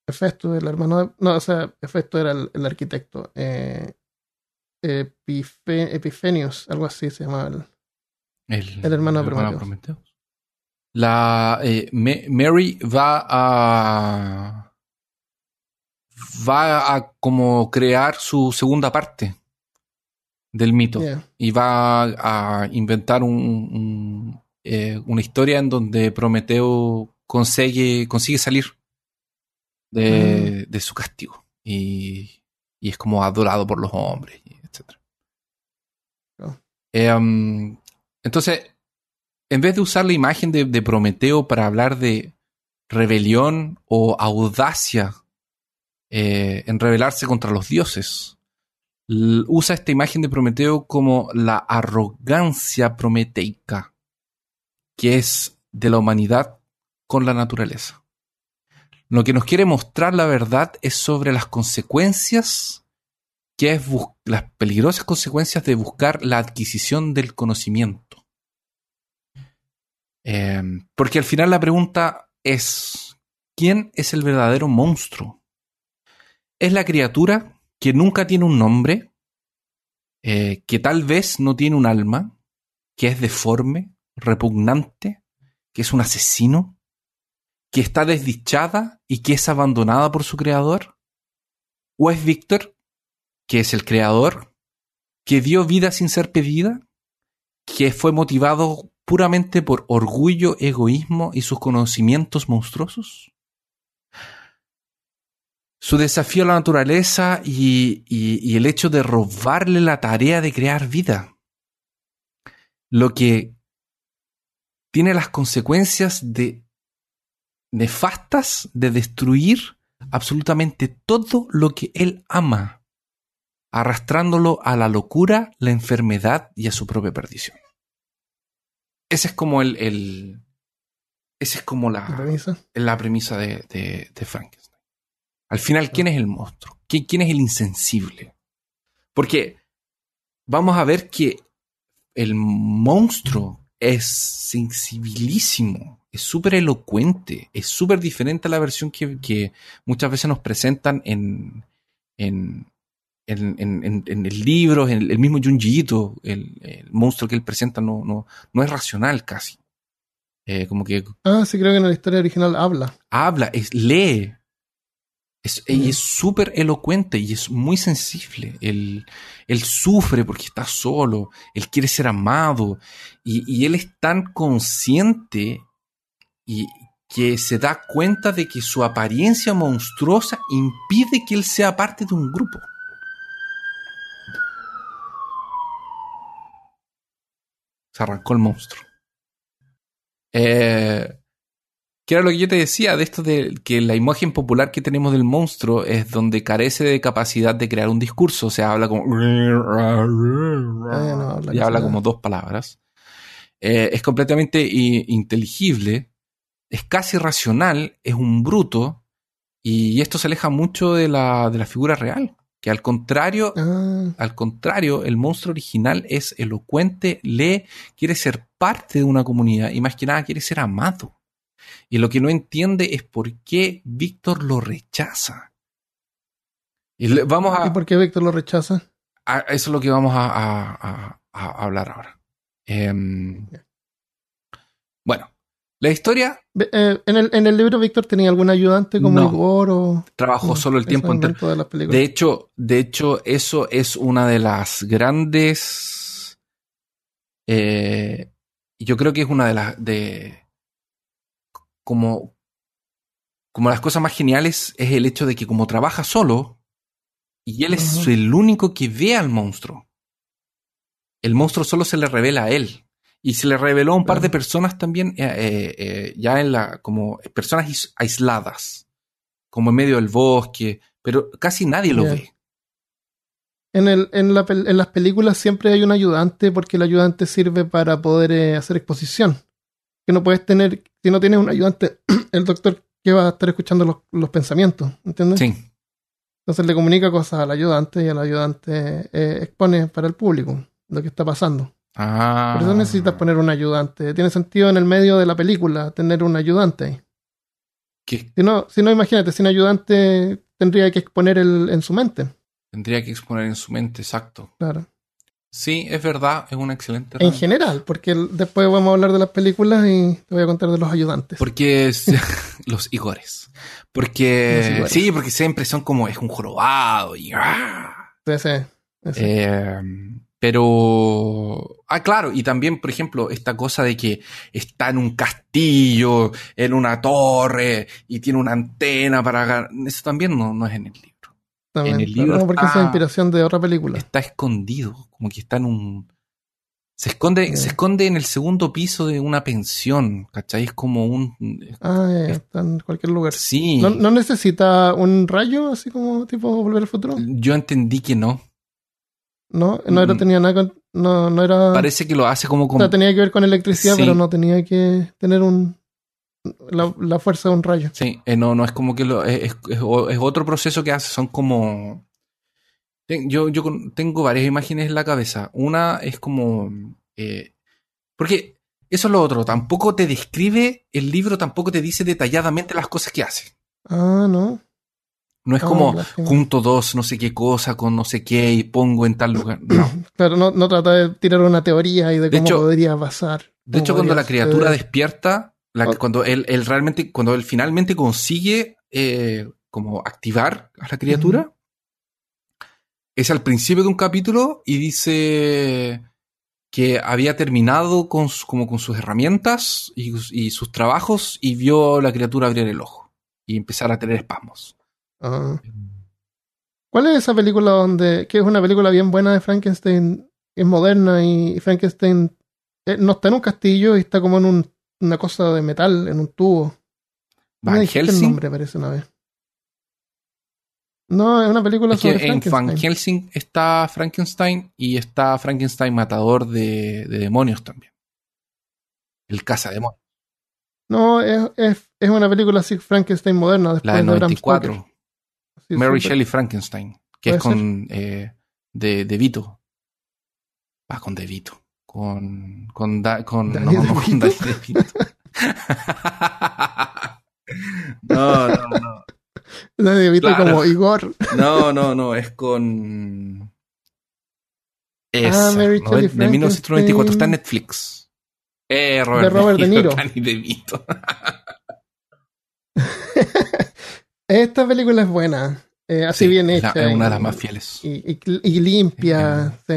Hefesto, el hermano de... No, o sea, Hefesto era el, el arquitecto. Eh, Epife- Epifenios, algo así se llamaba. el- el, El hermano de Prometheus. Prometheus. La eh, Ma- Mary va a va a como crear su segunda parte del mito Yeah. y va a inventar un, un, eh, una historia en donde Prometeo consigue, consigue salir de, de su castigo y, y es como adorado por los hombres, etc. Oh. Em, entonces, en vez de usar la imagen de, de Prometeo para hablar de rebelión o audacia eh, en rebelarse contra los dioses, usa esta imagen de Prometeo como la arrogancia prometeica, que es de la humanidad con la naturaleza. Lo que nos quiere mostrar la verdad es sobre las consecuencias, que es las peligrosas consecuencias de buscar la adquisición del conocimiento. Eh, porque al final la pregunta es, ¿quién es el verdadero monstruo? ¿Es la criatura que nunca tiene un nombre, eh, que tal vez no tiene un alma, que es deforme, repugnante, que es un asesino, que está desdichada y que es abandonada por su creador? ¿O es Víctor, que es el creador, que dio vida sin ser pedida, que fue motivado puramente por orgullo, egoísmo y sus conocimientos monstruosos? Su desafío a la naturaleza y, y- y el hecho de robarle la tarea de crear vida. Lo que tiene las consecuencias de nefastas de destruir absolutamente todo lo que él ama, arrastrándolo a la locura, la enfermedad y a su propia perdición. Ese es como el, el- esa es como la la, premisa. la premisa de, de- de. Al final, ¿quién es el monstruo? ¿Qui- ¿Quién es el insensible? Porque vamos a ver que el monstruo es sensibilísimo, es súper elocuente, es súper diferente a la versión que, que muchas veces nos presentan en, en, en, en- en- en el libro, en el, mismo Junji Ito, el, el monstruo que él presenta no, no, no es racional casi. Eh, como que Ah, sí, creo que en la historia original habla. habla, es, lee. Es, y es súper elocuente y es muy sensible. Él, él sufre porque está solo, él quiere ser amado y, y él es tan consciente y que se da cuenta de que su apariencia monstruosa impide que él sea parte de un grupo. Se arrancó el monstruo. Eh, que era lo que yo te decía, de esto de que la imagen popular que tenemos del monstruo es donde carece de capacidad de crear un discurso. O sea, habla como. Ah, no, y habla como dos palabras. Eh, es completamente inteligible. Es casi racional. Es un bruto. Y esto se aleja mucho de la, de la figura real. Que al contrario, Ah, al contrario, el monstruo original es elocuente, lee, quiere ser parte de una comunidad y más que nada quiere ser amado. Y lo que no entiende es por qué Víctor lo rechaza. Y le- vamos ¿Y a, por qué Víctor lo rechaza? a- Eso es lo que vamos a, a- a- a hablar ahora. Em, bueno, la historia eh, en, el, en el libro Víctor tenía algún ayudante como No. Igor o... trabajó solo el tiempo entero. de las películas. De hecho, de hecho, eso es una de las grandes. eh, yo creo que es una de las de como como las cosas más geniales es el hecho de que como trabaja solo y él es el único que ve al monstruo. El monstruo solo se le revela a él y se le reveló a un par de personas también eh, eh, eh, ya en la como personas is- aisladas, como en medio del bosque, pero casi nadie lo ve. En, el, en, la pel- en las películas siempre hay un ayudante porque el ayudante sirve para poder hacer exposición. Que no puedes tener, si no tienes un ayudante, el doctor que va a estar escuchando los, los pensamientos, ¿entiendes? Sí. Entonces le comunica cosas al ayudante y el ayudante eh, expone para el público lo que está pasando. Ah. Por eso necesitas poner un ayudante. Tiene sentido en el medio de la película tener un ayudante ahí. Que Si no, si no imagínate, sin ayudante tendría que exponer el, en su mente. tendría que exponer en su mente, exacto. Claro. Sí, es verdad, es una excelente En general, porque después vamos a hablar de las películas y te voy a contar de los ayudantes. Porque es- los Igores. Porque Los Igores. sí, porque siempre son como es un jorobado y ¡ah! Sí, sí, sí. Eh, pero ah, claro, y también, por ejemplo, esta cosa de que está en un castillo, en una torre y tiene una antena para eso también no, no es en el libro. También, en el libro no, porque está- es inspiración de otra película. Está escondido, como que está en un se esconde, se esconde en el segundo piso de una pensión, ¿cachai? Es como un Ah, está en cualquier lugar. sí. ¿No, no necesita un rayo así como tipo Volver al Futuro? Yo entendí que no. No, no era, Mm. tenía nada con- no, no era, Parece que lo hace como o con sea, tenía que ver con electricidad, Sí. pero no tenía que tener un, la, la fuerza de un rayo. Sí, eh, no, no es como que lo, es, es- otro proceso que hace, son como... Yo, yo tengo varias imágenes en la cabeza. Una es como... eh, porque eso es lo otro, tampoco te describe, el libro tampoco te dice detalladamente las cosas que hace. Ah, no. No es Ah, como lástima. junto dos, no sé qué cosa, con no sé qué, y pongo en tal lugar. No. Claro, no, no trata de tirar una teoría y de, De cómo hecho- podría pasar. De hecho, cuando la criatura despierta, la- cuando él, él realmente, cuando él finalmente consigue eh, como activar a la criatura, es al principio de un capítulo y dice que había terminado con, como con sus herramientas y, y sus trabajos y vio a la criatura abrir el ojo y empezar a tener espasmos. Ah. ¿Cuál es esa película donde, que es una película bien buena de Frankenstein, es moderna y Frankenstein eh, no está en un castillo y está como en un- una cosa de metal, en un tubo? Van el Helsing, nombre, parece una vez. No, es una película es que sobre en Van. Helsing está Frankenstein y está Frankenstein matador de, de demonios también. El cazademonios. No, es, es, es una película así Frankenstein moderna después La de de Bram 94. Stoker. Sí, Mary Shelley Frankenstein, que es con eh, de, de Vito. Ah, con De Vito. Con. Con. Da- con ¿Danny no, no, con no, no, no. Nadie visto Claro. como Igor. No, no, no. Es con. Esa, Ah, Mary ¿no? Shelley de, de 1994. Está en. Netflix. Eh, Robert, De Robert De Niro. Danny DeVito. Esta película es buena. eh, así Sí, bien hecha. Es una de las más fieles. y, y- y limpia. sí.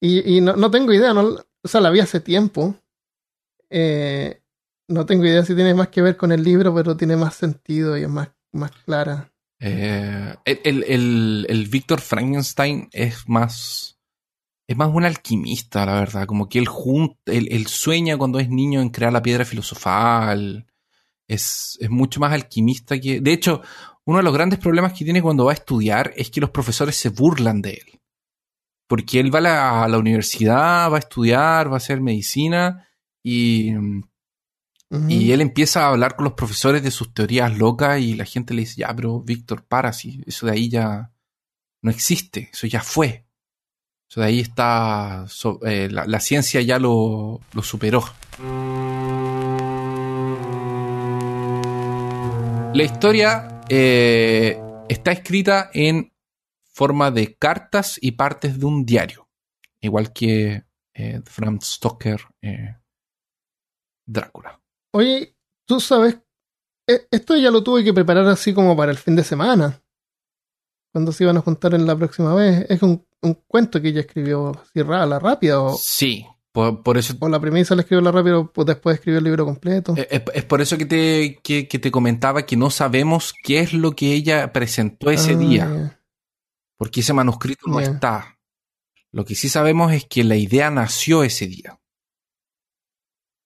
Y, y no, no tengo idea, no, o sea, la vi hace tiempo. Eh, no tengo idea si tiene más que ver con el libro, pero tiene más sentido y es más, más clara. Eh, el, el, el, Víctor Frankenstein es más. Es más un alquimista, la verdad. Como que él, jun- él, él sueña cuando es niño en crear la piedra filosofal. Es, es mucho más alquimista que. De hecho, uno de los grandes problemas que tiene cuando va a estudiar es que los profesores se burlan de él. Porque él va a la, a la universidad, va a estudiar, va a hacer medicina y. Y él empieza a hablar con los profesores de sus teorías locas y la gente le dice, ya, pero Víctor, para, eso de ahí ya no existe, eso ya fue. Eso de ahí está, so- eh, la, la ciencia ya lo, lo superó. La historia eh, está escrita en forma de cartas y partes de un diario, igual que eh, Bram Stoker, eh, Drácula. Oye, tú sabes, e- esto ya lo tuve que preparar así como para el fin de semana. Cuando se iban a juntar en la próxima vez. Es un, un cuento que ella escribió así ra- a la rápida. O, Sí, por, por eso o la premisa la escribió a la rápida, pues después escribió el libro completo. eh, es, es por eso que te, que, que te comentaba que no sabemos qué es lo que ella presentó ese Ah, día. Porque ese manuscrito no está. Lo que sí sabemos es que la idea nació ese día.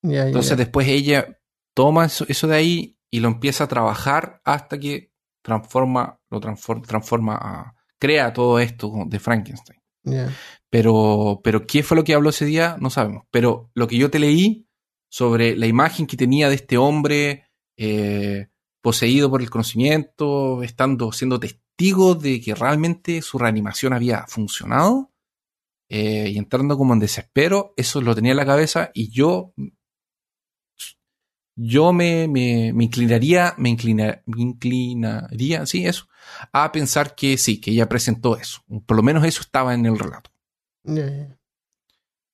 Entonces después ella toma eso, eso de ahí y lo empieza a trabajar hasta que transforma, lo transforma, transforma a, crea todo esto de Frankenstein. Pero, pero qué fue lo que habló ese día, no sabemos. Pero lo que yo te leí sobre la imagen que tenía de este hombre eh, poseído por el conocimiento, estando siendo testigo testigo de que realmente su reanimación había funcionado eh, y entrando como en desespero, eso lo tenía en la cabeza y yo yo me, me, me inclinaría, me, inclina, me inclinaría, sí, eso, a pensar que sí, que ella presentó eso. Por lo menos eso estaba en el relato.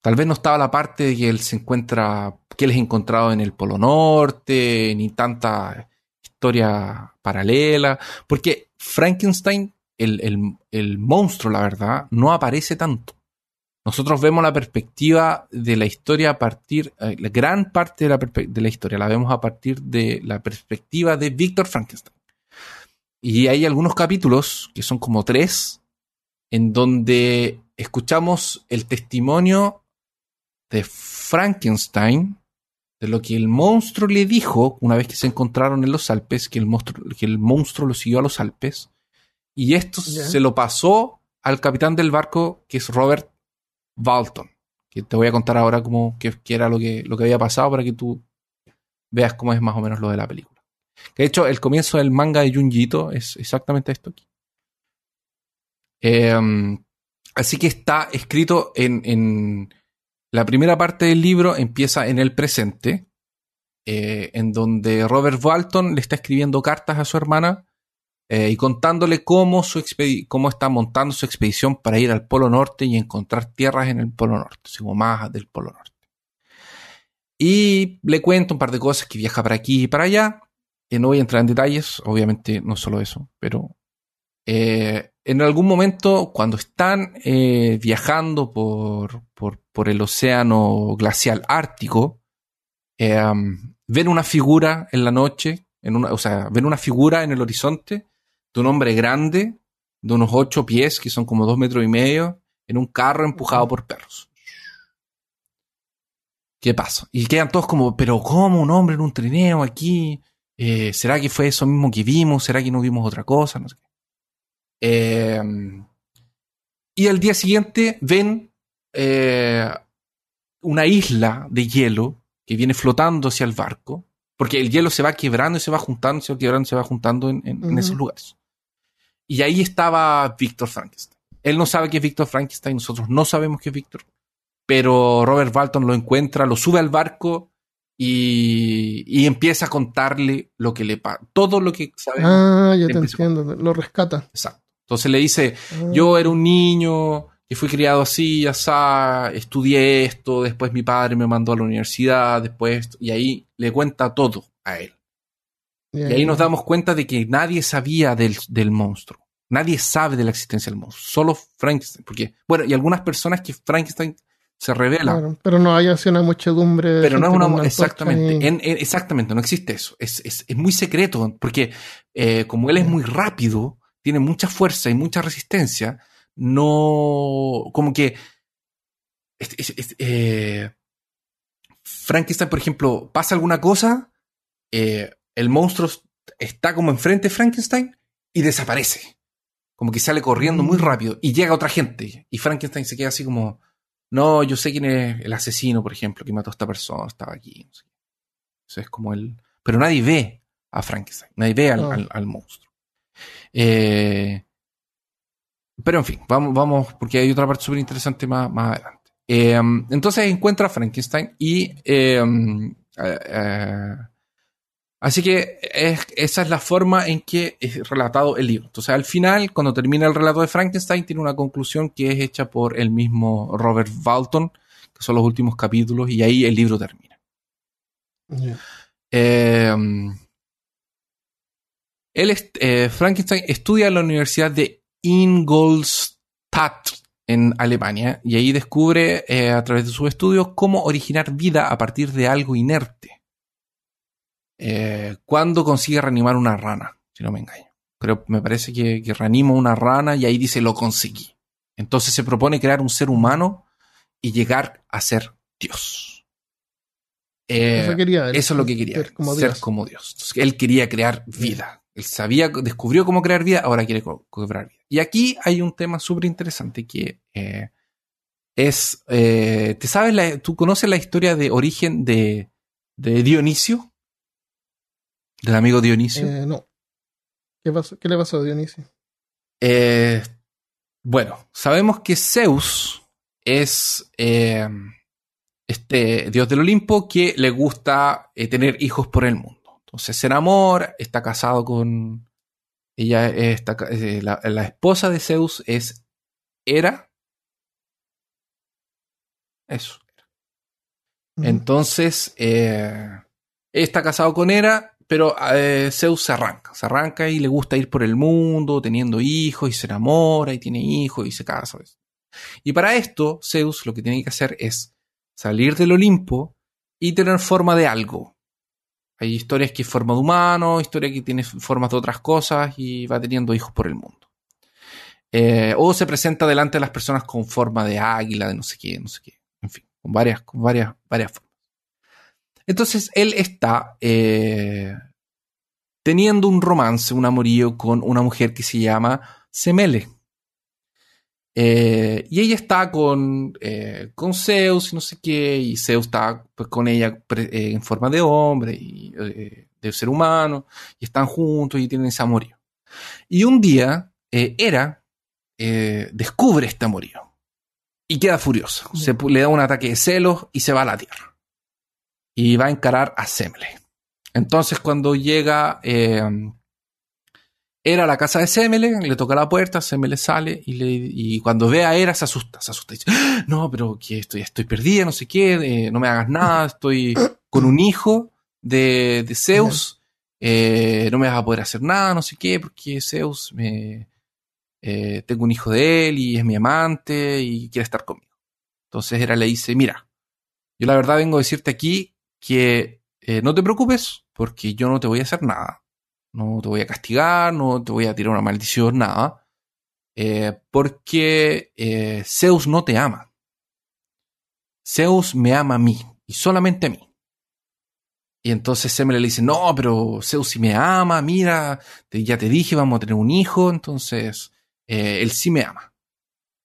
Tal vez no estaba la parte de que él se encuentra, que él es encontrado en el Polo Norte, ni tanta historia paralela, porque Frankenstein, el, el, el monstruo, la verdad, no aparece tanto. Nosotros vemos la perspectiva de la historia a partir, eh, la gran parte de la, de la historia la vemos a partir de la perspectiva de Víctor Frankenstein. Y hay algunos capítulos, que son como tres, en donde escuchamos el testimonio de Frankenstein, de lo que el monstruo le dijo una vez que se encontraron en los Alpes, que el monstruo, que el monstruo lo siguió a los Alpes, y esto se lo pasó al capitán del barco, que es Robert Valton, que te voy a contar ahora cómo que, era lo que, lo que había pasado para que tú veas cómo es más o menos lo de la película. De hecho, el comienzo del manga de Junjito es exactamente esto aquí. Em, así que está escrito en, en, la primera parte del libro, empieza en el presente, eh, en donde Robert Walton le está escribiendo cartas a su hermana eh, y contándole cómo, su cómo está montando su expedición para ir al Polo Norte y encontrar tierras en el Polo Norte, más del Polo Norte. Y le cuento un par de cosas que viaja para aquí y para allá. Eh, no voy a entrar en detalles, obviamente no solo eso, pero eh, en algún momento cuando están viajando por, por, por, el océano glacial ártico, ven una figura en la noche, en una, o sea, ven una figura en el horizonte de un hombre grande, de unos ocho pies, que son como dos metros y medio, en un carro empujado por perros. ¿Qué pasa? Y quedan todos como, pero ¿cómo un hombre en un trineo aquí? Eh, ¿Será que fue eso mismo que vimos? ¿Será que no vimos otra cosa? No sé eh, y al día siguiente ven eh, una isla de hielo que viene flotando hacia el barco, porque el hielo se va quebrando y se va juntando, se va quebrando y se va juntando en esos lugares. Y ahí estaba Víctor Frankenstein. Él no sabe que es Víctor Frankenstein, nosotros no sabemos que es Víctor. Pero Robert Walton lo encuentra, lo sube al barco y, empieza a contarle lo que le pasa. Todo lo que sabe. Ah, ya te entiendo, lo rescata. Exacto. Entonces le dice, ah. yo era un niño que fui criado así, así, estudié esto, después mi padre me mandó a la universidad, después, y ahí le cuenta todo a él. Y ahí nos damos cuenta de que nadie sabía del, del, monstruo. Nadie sabe de la existencia del monstruo. Solo Frankenstein. Porque, bueno, y algunas personas que Frankenstein se revela. pero no hay así una muchedumbre. Pero no es una. exactamente. exactamente, no existe eso. Es, es, es muy secreto. Porque eh, como él es muy rápido, tiene mucha fuerza y mucha resistencia, no. Como que. Eh, Frankenstein, por ejemplo, pasa alguna cosa. Eh, el monstruo está como enfrente de Frankenstein y desaparece. Como que sale corriendo muy mm. rápido y llega otra gente. Y Frankenstein se queda así como, no, yo sé quién es el asesino, por ejemplo, que mató a esta persona, estaba aquí. Eso es como el... Pero nadie ve a Frankenstein, nadie ve al, monstruo. Eh, pero en fin, vamos, vamos, porque hay otra parte súper interesante más, más adelante. Eh, entonces encuentra a Frankenstein y eh, Así que esa es la forma en que es relatado el libro. Entonces, al final, cuando termina el relato de Frankenstein, tiene una conclusión que es hecha por el mismo Robert Walton, que son los últimos capítulos, y ahí el libro termina. Él, eh, Frankenstein estudia en la Universidad de Ingolstadt, en Alemania, y ahí descubre, eh, a través de sus estudios, cómo originar vida a partir de algo inerte. Eh, cuando consigue reanimar una rana, si no me engaño. Creo, me parece que, que reanima una rana y ahí dice lo conseguí. Entonces se propone crear un ser humano y llegar a ser Dios. Eh, eso, quería eso, es lo que quería, ser como, Dios. como Dios. él quería crear vida. Él sabía, descubrió cómo crear vida, ahora quiere crear vida. Y aquí hay un tema súper interesante que eh, es, ¿te sabes, tú conoces la historia de origen de, de Dionisio? ¿Del amigo Dionisio? Eh, no. ¿Qué, pasó? ¿Qué le pasó a Dionisio? Eh, bueno, sabemos que Zeus es eh, este dios del Olimpo que le gusta eh, tener hijos por el mundo. Entonces se enamora, está casado con... Ella está, eh, la, la esposa de Zeus es Hera. Eso. Entonces, eh, está casado con Hera, pero eh, Zeus se arranca, se arranca y le gusta ir por el mundo teniendo hijos y se enamora y tiene hijos y se casa. ¿ves? Y para esto, Zeus lo que tiene que hacer es salir del Olimpo y tener forma de algo. Hay historias que forma de humano, historias que tiene formas de otras cosas y va teniendo hijos por el mundo. Eh, o se presenta delante de las personas con forma de águila, de no sé qué, no sé qué. En fin, con varias, con varias, varias formas. Entonces él está eh, teniendo un romance, un amorío con una mujer que se llama Semele. Eh, y ella está con, eh, con Zeus y no sé qué, y Zeus está pues, con ella eh, en forma de hombre y de ser humano, y están juntos y tienen ese amorío. Y un día, Hera descubre este amorío y queda furiosa. Se, le da un ataque de celos y se va a la tierra. Y va a encarar a Semele. Entonces, cuando llega eh, Hera a la casa de Semele, le toca la puerta, Semele sale y, le, y cuando ve a Hera se asusta, se asusta y dice, "Ah, no, pero que estoy, perdida, no sé qué, eh, no me hagas nada, estoy con un hijo de, de Zeus, eh, no me vas a poder hacer nada, no sé qué, porque Zeus me, eh, tengo un hijo de él y es mi amante y quiere estar conmigo. Entonces Hera le dice, mira, yo la verdad vengo a decirte aquí que no te preocupes porque yo no te voy a hacer nada. No te voy a castigar, no te voy a tirar una maldición, nada. Eh, porque eh, Zeus no te ama. Zeus me ama a mí y solamente a mí. Y entonces Semele le dice, no, pero Zeus sí me ama, mira, te- ya te dije, vamos a tener un hijo, entonces eh, él sí me ama.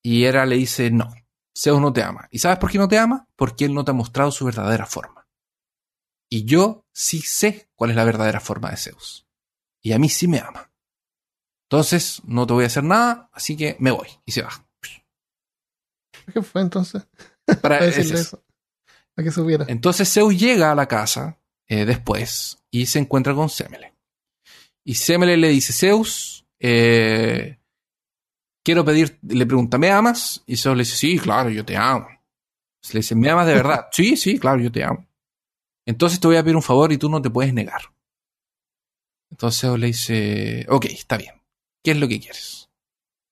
Y Hera le dice, no, Zeus no te ama. ¿Y sabes por qué no te ama? Porque él no te ha mostrado su verdadera forma. Y yo sí sé cuál es la verdadera forma de Zeus. Y a mí sí me ama. Entonces, no te voy a hacer nada, así que me voy. Y se va. ¿Qué fue entonces? Para Para decirle ese- eso. Para que supiera. Entonces Zeus llega a la casa eh, después y se encuentra con Semele. Y Semele le dice, Zeus, eh, quiero pedir, le pregunta, ¿me amas? Y Zeus le dice, sí, claro, yo te amo. Le dice, ¿me amas de verdad? sí, sí, claro, yo te amo. Entonces te voy a pedir un favor y tú no te puedes negar. Entonces le dice, ok, está bien. ¿Qué es lo que quieres?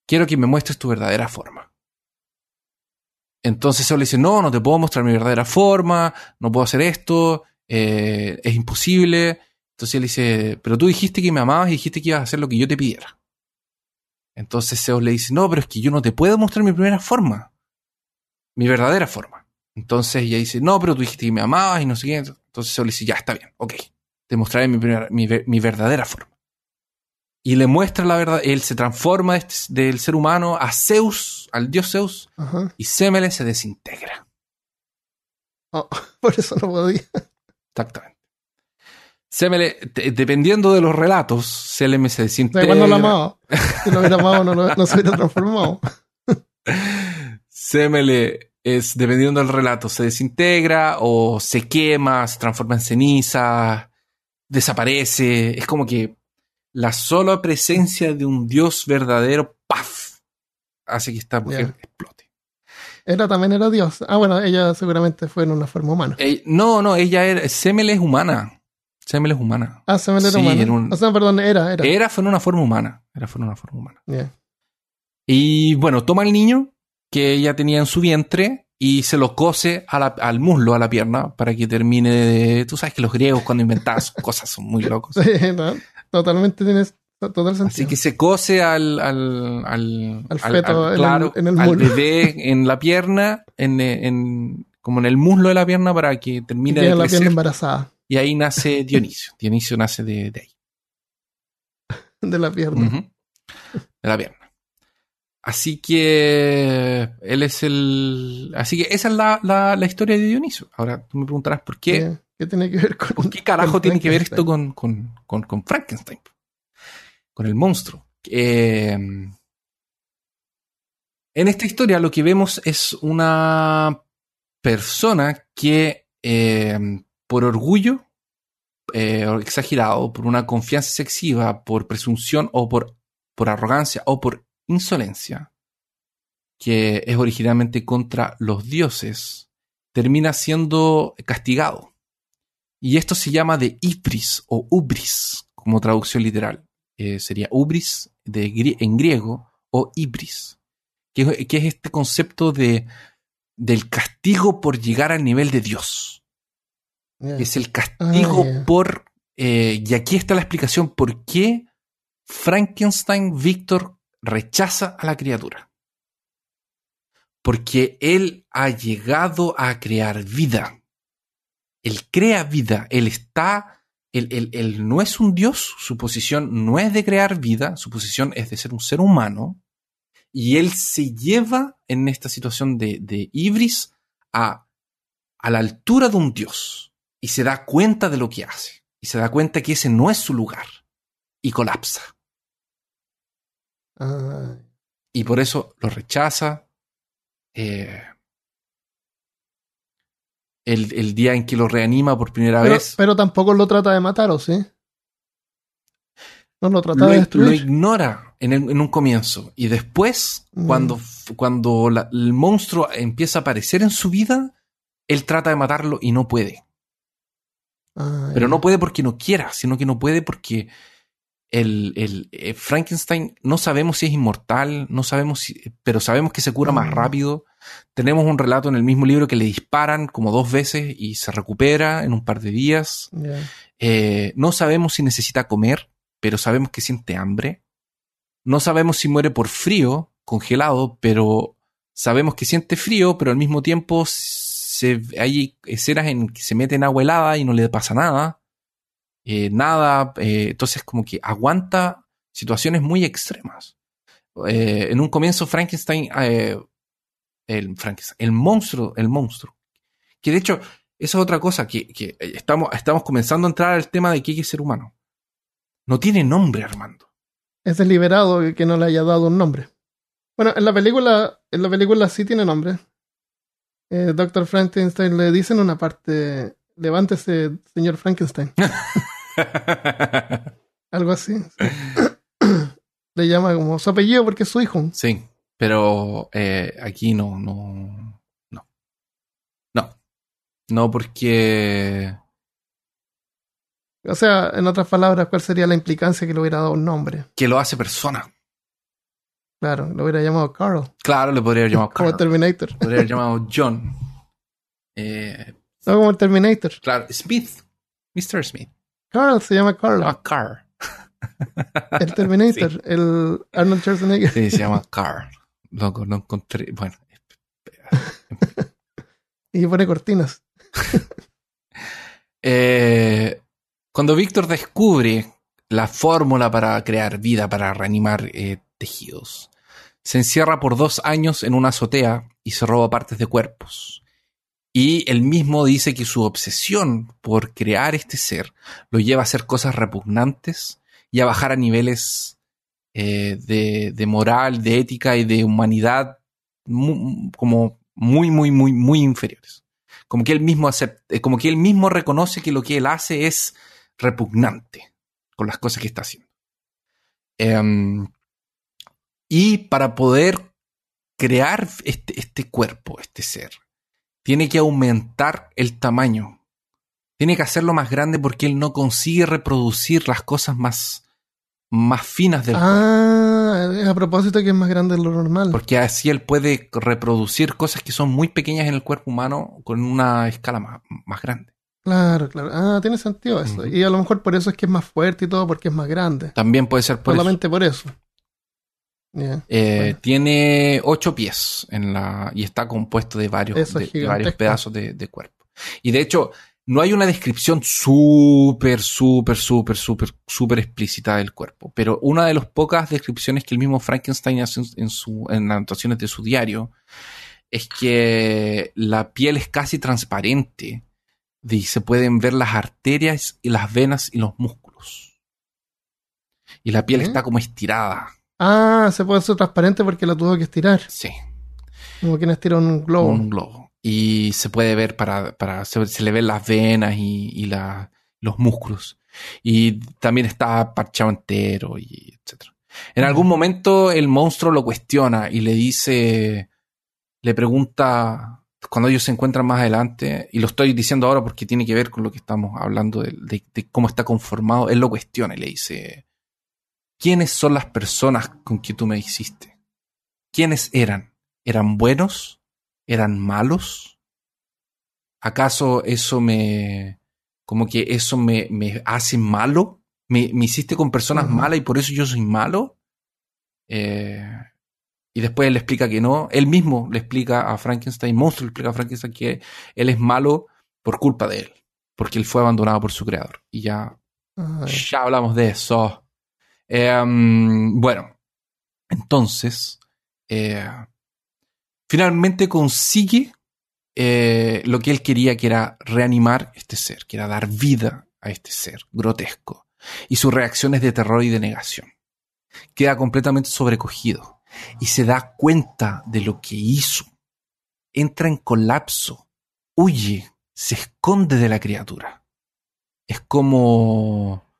Quiero que me muestres tu verdadera forma. Entonces Zeus le dice, no, no te puedo mostrar mi verdadera forma, no puedo hacer esto, eh, es imposible. Entonces él dice, pero tú dijiste que me amabas y dijiste que ibas a hacer lo que yo te pidiera. Entonces Zeus le dice, no, pero es que yo no te puedo mostrar mi primera forma, mi verdadera forma. Entonces ella dice, no, pero tú dijiste que me amabas y no sé qué. Entonces Zeus le dice, ya está bien, ok, te mostraré mi, primera- mi, ver- mi verdadera forma. Y le muestra la verdad, él se transforma este- del ser humano a Zeus, al dios Zeus, Ajá. y Semele se desintegra. Oh, por eso no podía. Exactamente. Semele, dependiendo de los relatos, Semele se desintegra. cuando lo amaba. Si lo hubiera amado, no, lo- no se hubiera transformado. Semele es, dependiendo del relato, se desintegra o se quema, se transforma en ceniza, desaparece. Es como que la sola presencia de un dios verdadero, ¡paf! hace que esta mujer explote. Era también era Dios. Ah, bueno, ella seguramente fue en una forma humana. Eh, no, no, ella era. Semele es humana. Semele es humana. Ah, se me era Sí, humana. en un- O sea, perdón, era, era. Era fue en una forma humana. Era fue en una forma humana. Ya. Y bueno, toma el niño que ella tenía en su vientre y se lo cose a la- al muslo, a la pierna, para que termine de... Tú sabes que los griegos cuando inventaban sus cosas son muy locos. Sí, no, totalmente tienes total sentido. Así que se cose al, al, al, Al feto en el- claro, en el al muslo. bebé en la pierna, en, en- como en el muslo de la pierna para que termine de la piel embarazada Y ahí nace Dionisio. Dionisio nace de, de ahí. de la pierna. Ujú. De la pierna. Así que él es el. Así que esa es la, la- la historia de Dionisio. Ahora tú me preguntarás por qué. ¿Qué? ¿Qué tiene que ver con.? ¿Por qué carajo tiene que ver esto con, con, con, con Frankenstein? Con el monstruo. Eh, En esta historia lo que vemos es una persona que eh, por orgullo eh, exagerado, por una confianza excesiva, por presunción o por, por arrogancia o por insolencia, que es originalmente contra los dioses, termina siendo castigado. Y esto se llama de ibris o ubris, como traducción literal. Eh, sería ubris de, en griego o ibris, que, que, es este concepto de, del castigo por llegar al nivel de Dios. Es el castigo Ah, por... eh, y aquí está la explicación por qué Frankenstein Víctor rechaza a la criatura. Porque él ha llegado a crear vida. Él crea vida. Él está... Él, él- él no es un dios. Su posición no es de crear vida. Su posición es de ser un ser humano. Y él se lleva en esta situación de, de ibris a, a la altura de un dios. Y se da cuenta de lo que hace. Y se da cuenta que ese no es su lugar. Y colapsa. Ah, Y por eso lo rechaza. Eh, el, el día en que lo reanima por primera pero, vez, pero tampoco lo trata de matar, ¿o sí? No lo trata lo, de lo destruir. ignora en, el- en un comienzo. Y después, Mm. cuando, cuando la- el monstruo empieza a aparecer en su vida, él trata de matarlo y no puede. Ah, Pero no puede porque no quiera, sino que no puede porque el, el, eh, Frankenstein no sabemos si es inmortal, no sabemos si, pero sabemos que se cura más Mm. rápido. Tenemos un relato en el mismo libro que le disparan como dos veces y se recupera en un par de días. Eh, no sabemos si necesita comer, pero sabemos que siente hambre. No sabemos si muere por frío, congelado, pero sabemos que siente frío, pero al mismo tiempo se, hay escenas en que se mete en agua helada y no le pasa nada. Eh, nada, eh, entonces como que aguanta situaciones muy extremas. Eh, en un comienzo Frankenstein, el Frankenstein, el monstruo, el monstruo, que de hecho esa es otra cosa que, que estamos, estamos comenzando a entrar al tema de hay que ser humano. No tiene nombre, Armando. Es deliberado que- no le haya dado un nombre. Bueno, en la película, en la película sí tiene nombre. Eh, Dr. Frankenstein le dice en una parte, levántese, señor Frankenstein. Algo así. sí. le llama como su apellido porque es su hijo. sí, pero eh, aquí no, no, no. No. No, porque O sea, en otras palabras, ¿cuál sería la implicancia que le hubiera dado un nombre? que lo hace persona. Claro, lo hubiera llamado Carl, Claro, le podría haber llamado como Carl. Terminator. Podría haber llamado John. Eh, No como el Terminator. claro, Smith. Mr. Smith. Carl se llama Carl. Ah, Carr. El Terminator, el Arnold Schwarzenegger. Sí, se llama Carr. Loco, no encontré. Bueno, Y pone cortinas. Eh, cuando Víctor descubre la fórmula para crear vida, para reanimar eh, tejidos, se encierra por dos años en una azotea y se roba partes de cuerpos. Y él mismo dice que su obsesión por crear este ser lo lleva a hacer cosas repugnantes y a bajar a niveles eh, de, moral, de ética y de humanidad como muy, muy, muy, muy inferiores como que él mismo eh, como que mismo reconoce que lo que él hace es repugnante con las cosas que está haciendo. Em, y para poder crear este, este cuerpo, este ser, tiene que aumentar el tamaño. Tiene que hacerlo más grande porque él no consigue reproducir las cosas más, más finas del cuerpo. Ah, a propósito que es más grande de lo normal. Porque así él puede reproducir cosas que son muy pequeñas en el cuerpo humano con una escala más, más grande. Claro, claro. Ah, tiene sentido eso. Y a lo mejor por eso es que es más fuerte y todo, porque es más grande. También puede ser por eso. Solamente por eso. Eh, bueno. Tiene ocho pies en la, y está compuesto de varios, de, de pedazos de, de cuerpo. Y de hecho, no hay una descripción súper, súper, súper, súper, súper explícita del cuerpo. Pero una de las pocas descripciones que el mismo Frankenstein hace en, su, en las anotaciones de su diario es que la piel es casi transparente y se pueden ver las arterias y las venas y los músculos. Y la piel está como estirada. Ah, se puede hacer transparente porque la tuvo que estirar. Sí, Como quienes tiran un globo. un globo. Y se puede ver para, para se, se le ven las venas y, y la- los músculos. Y también está parchado entero y etcétera. En algún momento el monstruo lo cuestiona y le dice, le pregunta cuando ellos se encuentran más adelante, y lo estoy diciendo ahora porque tiene que ver con lo que estamos hablando de, de- de cómo está conformado, él lo cuestiona y le dice, ¿quiénes son las personas con que tú me hiciste? ¿Quiénes eran? ¿Eran buenos? ¿Eran malos? ¿Acaso eso me... como que eso me, me hace malo? ¿Me, me hiciste con personas malas y por eso yo soy malo? Eh, y después él le explica que no. Él mismo le explica a Frankenstein, monstruo le explica a Frankenstein que él es malo por culpa de él. Porque él fue abandonado por su creador. Y ya ya hablamos de eso. Em, bueno, entonces, eh, finalmente consigue eh, lo que él quería, que era reanimar este ser, que era dar vida a este ser grotesco. Y sus reacciones de terror y de negación. Queda completamente sobrecogido y se da cuenta de lo que hizo. Entra en colapso, huye, se esconde de la criatura. Es como...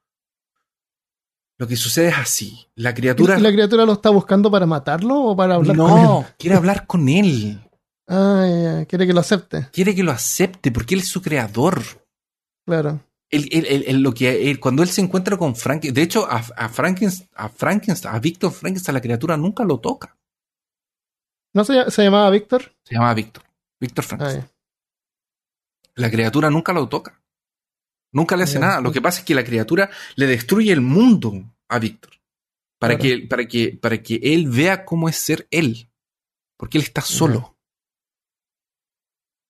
Lo que sucede es así. La criatura... ¿Y la criatura lo está buscando para matarlo o para hablar con él? no, quiere hablar con él. Ah, quiere que lo acepte. Quiere que lo acepte porque él es su creador. Claro. Él- él- él- lo que, cuando él se encuentra con Frank, de hecho, a, a Frankenstein, a Frankenstein, a Víctor Frankenstein, la criatura nunca lo toca. ¿No se, se llamaba Víctor? Se llama Víctor. Víctor Ah, Frankenstein. La criatura nunca lo toca. Nunca le hace nada. Lo que pasa es que la criatura le destruye el mundo a Víctor. Para, Claro. que, para, que, para que él vea cómo es ser él. Porque él está solo.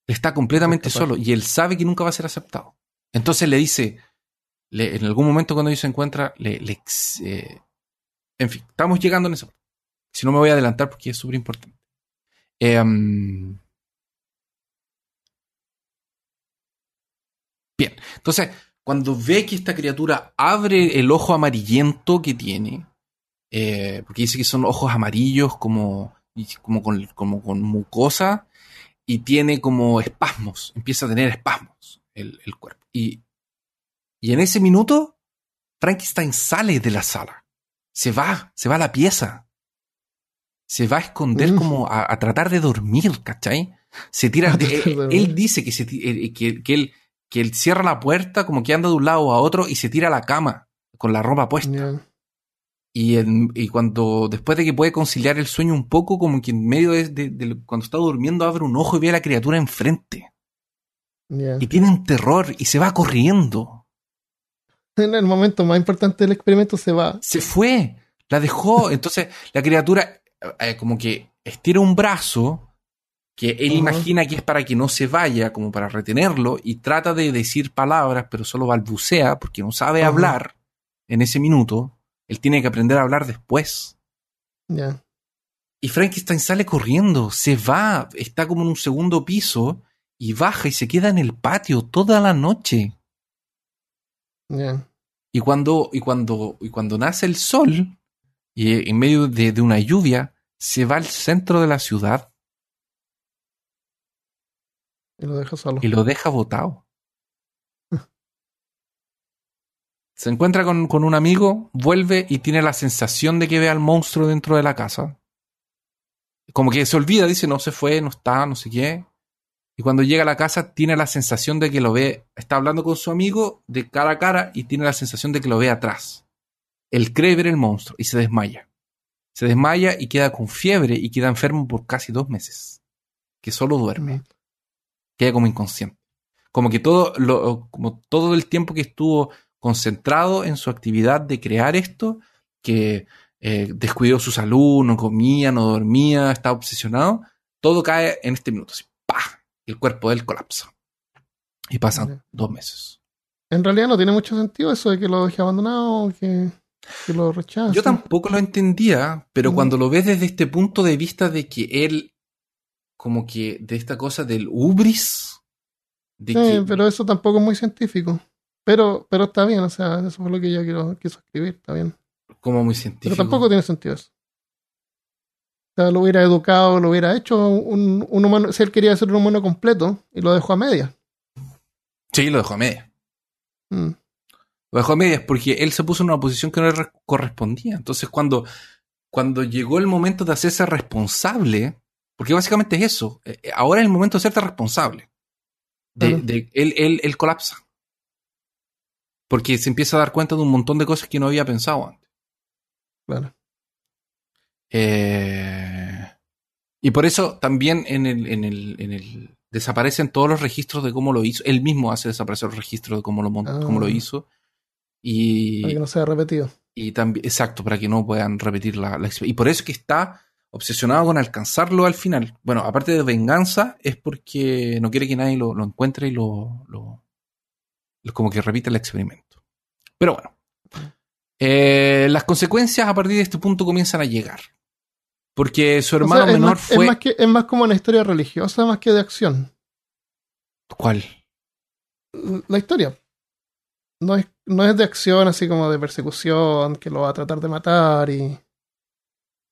Él está completamente Está solo. Y él sabe que nunca va a ser aceptado. Entonces le dice, le- en algún momento cuando ellos se encuentra, le, le eh, en fin, estamos llegando en esa parte. Si no me voy a adelantar porque es súper importante. Em, bien, entonces, cuando ve que esta criatura abre el ojo amarillento que tiene, eh, porque dice que son ojos amarillos como, como, con, como con mucosa, y tiene como espasmos, empieza a tener espasmos el, el cuerpo. Y, y en ese minuto, Frankenstein sale de la sala, se va, se va a la pieza, se va a esconder Mm. como a, a tratar de dormir, ¿cachai? Se tira, eh, él dice que, se, eh, que, que él, que él cierra la puerta, como que anda de un lado a otro y se tira a la cama con la ropa puesta. Y, en- y cuando, después de que puede conciliar el sueño un poco, como que en medio de, de- de- cuando está durmiendo, abre un ojo y ve a la criatura enfrente. Y tiene un terror y se va corriendo. En el momento más importante del experimento se va. Se fue, la dejó. Entonces la criatura, eh, como que estira un brazo que él imagina que es para que no se vaya, como para retenerlo, y trata de decir palabras, pero solo balbucea porque no sabe hablar en ese minuto. Él tiene que aprender a hablar después. Ya. Y Frankenstein sale corriendo, se va, está como en un segundo piso y baja y se queda en el patio toda la noche. Y cuando, y cuando, y cuando nace el sol, y en medio de, de una lluvia, se va al centro de la ciudad Y lo deja solo. y lo deja botado. Se encuentra con, con un amigo, vuelve y tiene la sensación de que ve al monstruo dentro de la casa. Como que se olvida, dice, no se fue, no está, no sé qué. Y cuando llega a la casa tiene la sensación de que lo ve, está hablando con su amigo de cara a cara y tiene la sensación de que lo ve atrás. Él cree ver el monstruo y se desmaya. Se desmaya y queda con fiebre y queda enfermo por casi dos meses. Que solo duerme queda como inconsciente. Como que todo, lo, como todo el tiempo que estuvo concentrado en su actividad de crear esto, que eh, descuidó su salud, no comía, no dormía, estaba obsesionado, todo cae en este minuto, así, ¡pah! El cuerpo de él colapsa. Y pasan dos meses. En realidad no tiene mucho sentido eso de que lo deje abandonado, que, que lo. Yo tampoco lo entendía, pero Ujú. cuando lo ves desde este punto de vista de que él, como que de esta cosa del ubris, de Sí, que, pero eso tampoco es muy científico. Pero, pero está bien, o sea, eso fue lo que yo quiero, quiso escribir, está bien. como muy Pero científico. tampoco tiene sentido eso. O sea, lo hubiera educado, lo hubiera hecho un, un humano, si él quería ser un humano completo, y lo dejó a media. Sí, lo dejó a media. Mm. Lo dejó a medias porque él se puso en una posición que no le correspondía. Entonces, cuando, cuando llegó el momento de hacerse responsable, porque básicamente es eso, eh, eh, ahora es el momento de hacerte responsable. De, Claro. de- él, él, él colapsa. Porque se empieza a dar cuenta de un montón de cosas que no había pensado antes. Claro. Eh, y por eso también en el, en el, en el desaparecen todos los registros de cómo lo hizo. Él mismo hace desaparecer los registros de cómo lo, Ah. cómo lo hizo. Y, Para que no sea repetido. y también, exacto, para que no puedan repetir la, la experiencia. Y por eso es que está obsesionado con alcanzarlo al final. Bueno, aparte de venganza, es porque no quiere que nadie lo, lo encuentre y lo, lo- lo- como que repita el experimento. Pero bueno. Eh, las consecuencias a partir de este punto comienzan a llegar. Porque su O sea, hermano es, menor más, fue. es, más que, es más como una historia religiosa más que de acción. ¿Cuál? La historia. No es, no es de acción así como de persecución, que lo va a tratar de matar y.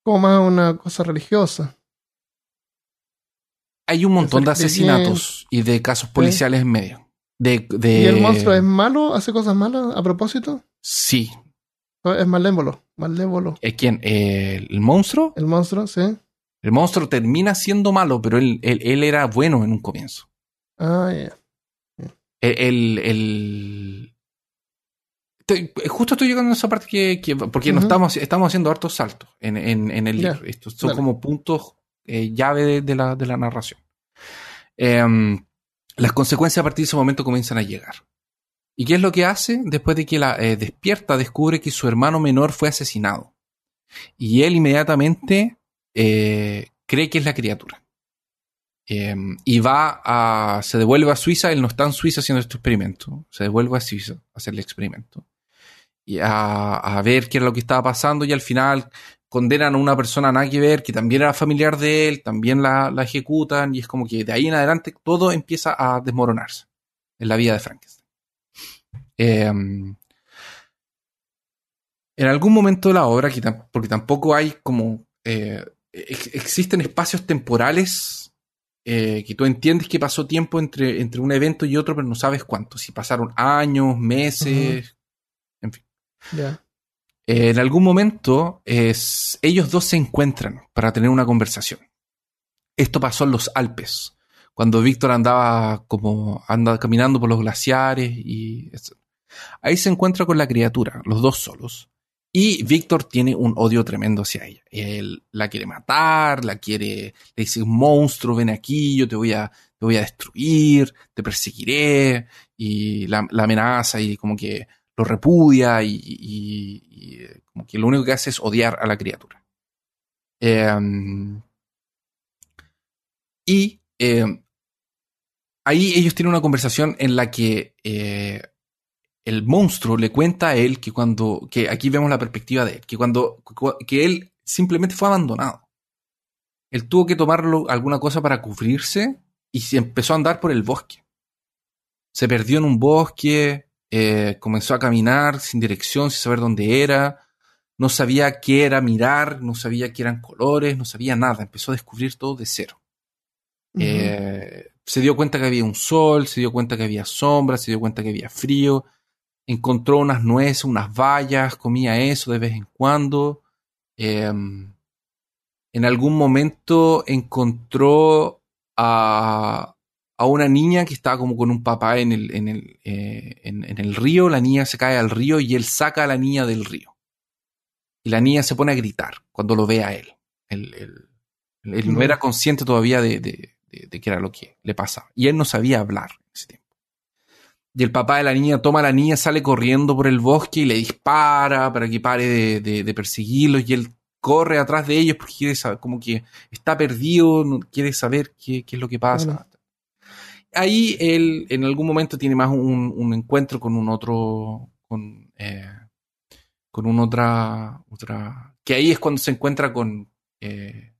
Como más una cosa religiosa. Hay un montón de asesinatos y de casos policiales en medio. De, de- ¿Y el monstruo es malo? ¿Hace cosas malas a propósito? Sí. Es malévolo. Malévolo. ¿Eh, ¿Quién? Eh, ¿El monstruo? El monstruo, sí. El monstruo termina siendo malo, pero él, él, él era bueno en un comienzo. Ah, ya. El, el- el- Justo estoy llegando a esa parte que, que- porque Ujú. estamos, estamos haciendo hartos saltos en, en- en el libro. Estos son dale. como puntos eh, llave de, de la, de la narración. Em, las consecuencias a partir de ese momento comienzan a llegar. ¿Y qué es lo que hace? Después de que la eh, despierta, descubre que su hermano menor fue asesinado. Y él inmediatamente eh, cree que es la criatura. Em, y va a. Se devuelve a Suiza. Él no está en Suiza haciendo este experimento. Se devuelve a Suiza a hacer el experimento. A, ver qué era lo que estaba pasando. Y al final condenan a una persona nada que ver, que también era familiar de él, también la, ejecutan. Y es como que de ahí en adelante todo empieza a desmoronarse en la vida de Frankenstein. Em, en algún momento de la obra, porque tampoco hay como. eh, ex- existen espacios temporales eh, que tú entiendes que pasó tiempo entre, entre un evento y otro, pero no sabes cuánto. Si pasaron años, meses. Eh, en algún momento ellos dos se encuentran para tener una conversación. Esto pasó en los Alpes, cuando Víctor andaba como anda caminando por los glaciares y ahí se encuentra con la criatura, los dos solos. Y Víctor tiene un odio tremendo hacia ella. Él la quiere matar, la quiere, le dice, monstruo, ven aquí, yo te voy a, te voy a destruir, te perseguiré, y la, la amenaza y como que lo repudia y, eh, como que lo único que hace es odiar a la criatura. Eh, y eh, ahí ellos tienen una conversación en la que eh, el monstruo le cuenta a él que cuando, que aquí vemos la perspectiva de él, que cuando, que él simplemente fue abandonado. Él tuvo que tomar lo- alguna cosa para cubrirse y se empezó a andar por el bosque. Se perdió en un bosque, eh, comenzó a caminar sin dirección, sin saber dónde era, no sabía qué era mirar, no sabía qué eran colores, no sabía nada, empezó a descubrir todo de cero. Eh, se dio cuenta que había un sol, se dio cuenta que había sombra, se dio cuenta que había frío, encontró unas nueces, unas bayas, comía eso de vez en cuando. Eh, en algún momento encontró a, a una niña que estaba como con un papá en el, en, el, eh, en, en el río, la niña se cae al río y él saca a la niña del río. Y la niña se pone a gritar cuando lo ve a él. Él, él- él no No. era consciente todavía de, de, de- de qué era lo que le pasaba. Y él no sabía hablar en ese tiempo. Y el papá de la niña toma a la niña, sale corriendo por el bosque y le dispara para que pare de, perseguirlos. Y él corre atrás de ellos porque quiere saber, como que está perdido, quiere saber qué, qué es lo que pasa. Ahí él en algún momento tiene más un, un encuentro con un otro, con, eh, con un otra, otra, que ahí es cuando se encuentra con, eh,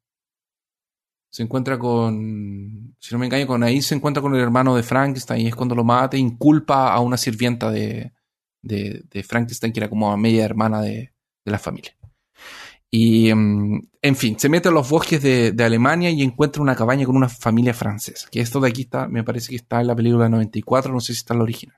se encuentra con, si no me engaño, con ahí se encuentra con el hermano de Frankenstein y es cuando lo mata e inculpa a una sirvienta de, de, de Frankenstein que era como media hermana de, de la familia. Y, mm, en fin, se mete a los bosques de, de, Alemania y encuentra una cabaña con una familia francesa. Que esto de aquí está, me parece que está en la película de 94, no sé si está en la original.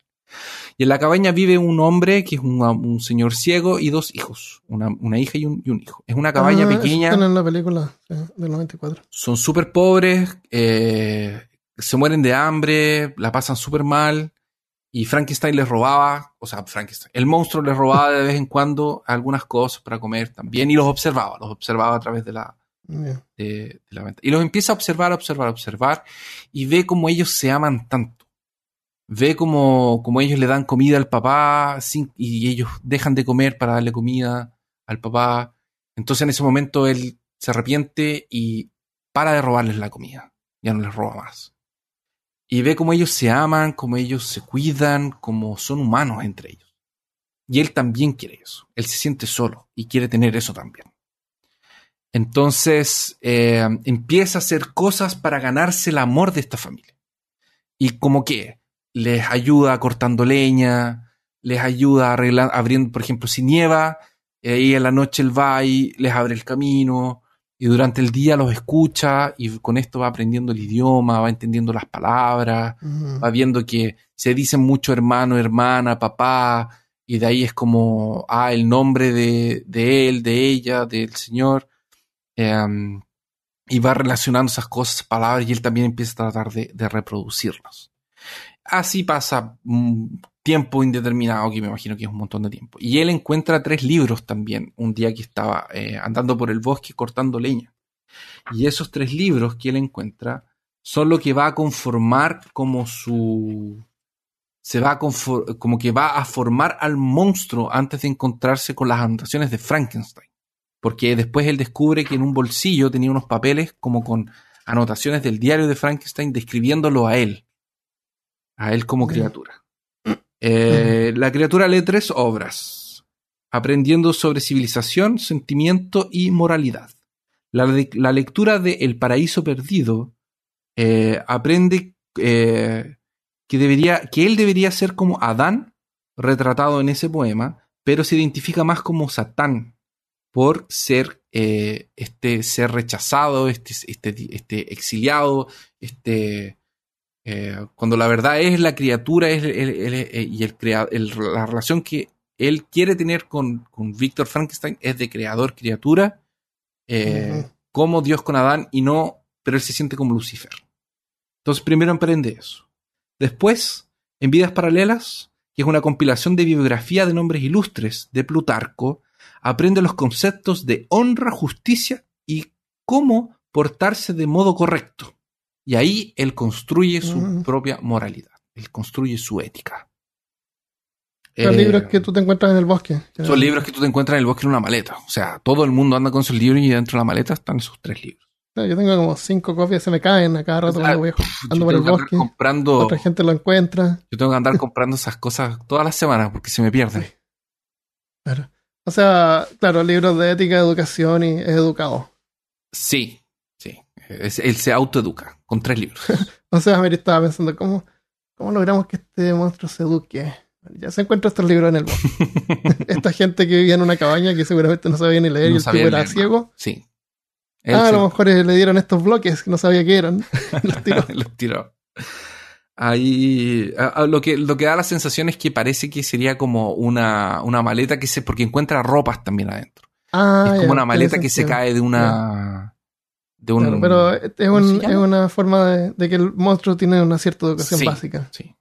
Y en la cabaña vive un hombre que es un, un señor ciego y dos hijos, una, una hija y un, y un, hijo. Es una cabaña Ah, pequeña. Están en la película del 94. Son súper pobres, eh, se mueren de hambre, la pasan súper mal. Y Frankenstein les robaba, o sea, Frankenstein, el monstruo les robaba de vez en cuando algunas cosas para comer también y los observaba, los observaba a través de la, Yeah. de, de la ventana. Y los empieza a observar, observar, observar y ve cómo ellos se aman tanto. Ve cómo, cómo ellos le dan comida al papá sin- y ellos dejan de comer para darle comida al papá. Entonces en ese momento él se arrepiente y para de robarles la comida. Ya no les roba más. Y ve cómo ellos se aman, cómo ellos se cuidan, cómo son humanos entre ellos. Y él también quiere eso. Él se siente solo y quiere tener eso también. Entonces eh, empieza a hacer cosas para ganarse el amor de esta familia. Y como que les ayuda cortando leña, les ayuda arreglando, abriendo, por ejemplo, si nieva, eh, y en la noche él va y les abre el camino, y durante el día los escucha, y con esto va aprendiendo el idioma, va entendiendo las palabras, va viendo que se dicen mucho hermano, hermana, papá, y de ahí es como, ah, el nombre de, de él, de ella, del Señor, eh, y va relacionando esas cosas, palabras, y él también empieza a tratar de, de reproducirlas. Así pasa un tiempo indeterminado, que me imagino que es un montón de tiempo. Y él encuentra tres libros también, un día que estaba eh, andando por el bosque cortando leña. Y esos tres libros que él encuentra son lo que va a conformar como su... Se va a como que va a formar al monstruo antes de encontrarse con las anotaciones de Frankenstein. Porque después él descubre que en un bolsillo tenía unos papeles como con anotaciones del diario de Frankenstein describiéndolo a él. A él como Ya. criatura. Eh, la criatura lee tres obras. Aprendiendo sobre civilización, sentimiento y moralidad. La, le- la lectura de El paraíso perdido eh, aprende eh, que, debería, que él debería ser como Adán, retratado en ese poema, pero se identifica más como Satán por ser este ser rechazado, este, este, este exiliado, este eh, cuando la verdad es la criatura es el- el- el- y crea- la relación que él quiere tener con, con Víctor Frankenstein es de creador-criatura, eh, como Dios con Adán y no, pero él se siente como Lucifer. Entonces primero emprende eso. Después, en Vidas Paralelas, que es una compilación de biografía de nombres ilustres de Plutarco, aprende los conceptos de honra, justicia y cómo portarse de modo correcto. Y ahí él construye su Mm. propia moralidad, él construye su ética. Los Eh, libros que tú te encuentras en el bosque. son libros que tú te encuentras en el bosque en una maleta. O sea, todo el mundo anda con sus libros y dentro de la maleta están esos tres libros. Yo tengo como cinco copias, se me caen a cada rato cuando voy Yo ando por el bosque. comprando, Otra gente lo encuentra. yo tengo que andar comprando esas cosas todas las semanas porque se me pierden. Claro. O sea, claro, libros de ética, educación y es educado. Sí. Es- él se autoeduca con tres libros. O sea, Mary estaba pensando, ¿cómo, ¿cómo logramos que este monstruo se eduque? Ya se encuentra estos libros en el bosque. Esta gente que vivía en una cabaña que seguramente no sabía ni leer No y el tipo era leer, ciego. Sí. Él Ah, a lo mejor le dieron estos bloques que no sabía qué eran. Los tiró. los tiró. Ahí a- a lo que lo que da la sensación es que parece que sería como una, una maleta que se porque encuentra ropas también adentro. Ah, es ya, como una maleta que se cae de una de un Claro, pero es, ¿cómo se un- es una forma de, de que el monstruo tiene una cierta educación Sí. básica. Sí.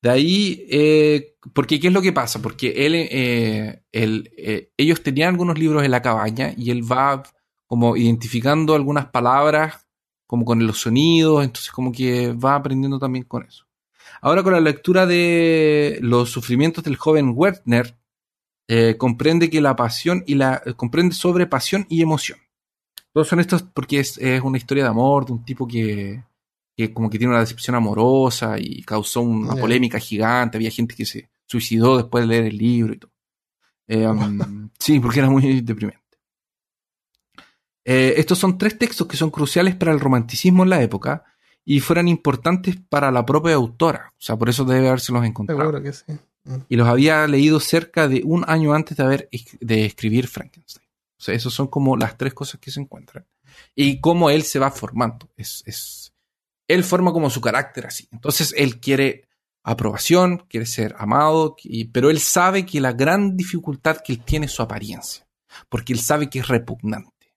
De ahí, eh, porque ¿qué es lo que pasa? Porque él, eh, él, eh, ellos tenían algunos libros en la cabaña y él va como identificando algunas palabras como con los sonidos, entonces como que va aprendiendo también con eso. Ahora con la lectura de los sufrimientos del joven Werther, eh, comprende que la pasión y la comprende sobre pasión y emoción. Todos son estos porque es, es una historia de amor de un tipo que, que como que tiene una decepción amorosa y causó una polémica gigante. Había gente que se suicidó después de leer el libro y todo. Eh, um, sí, porque era muy deprimente. Eh, estos son tres textos que son cruciales para el romanticismo en la época y fueran importantes para la propia autora. O sea, por eso debe habérselos encontrado. Seguro que sí. Mm. Y los había leído cerca de un año antes de, haber, de escribir Frankenstein. O sea, esas son como las tres cosas que se encuentran. Y cómo él se va formando. Es, es, él forma como su carácter así. Entonces él quiere aprobación, quiere ser amado, pero él sabe que la gran dificultad que él tiene es su apariencia, porque él sabe que es repugnante.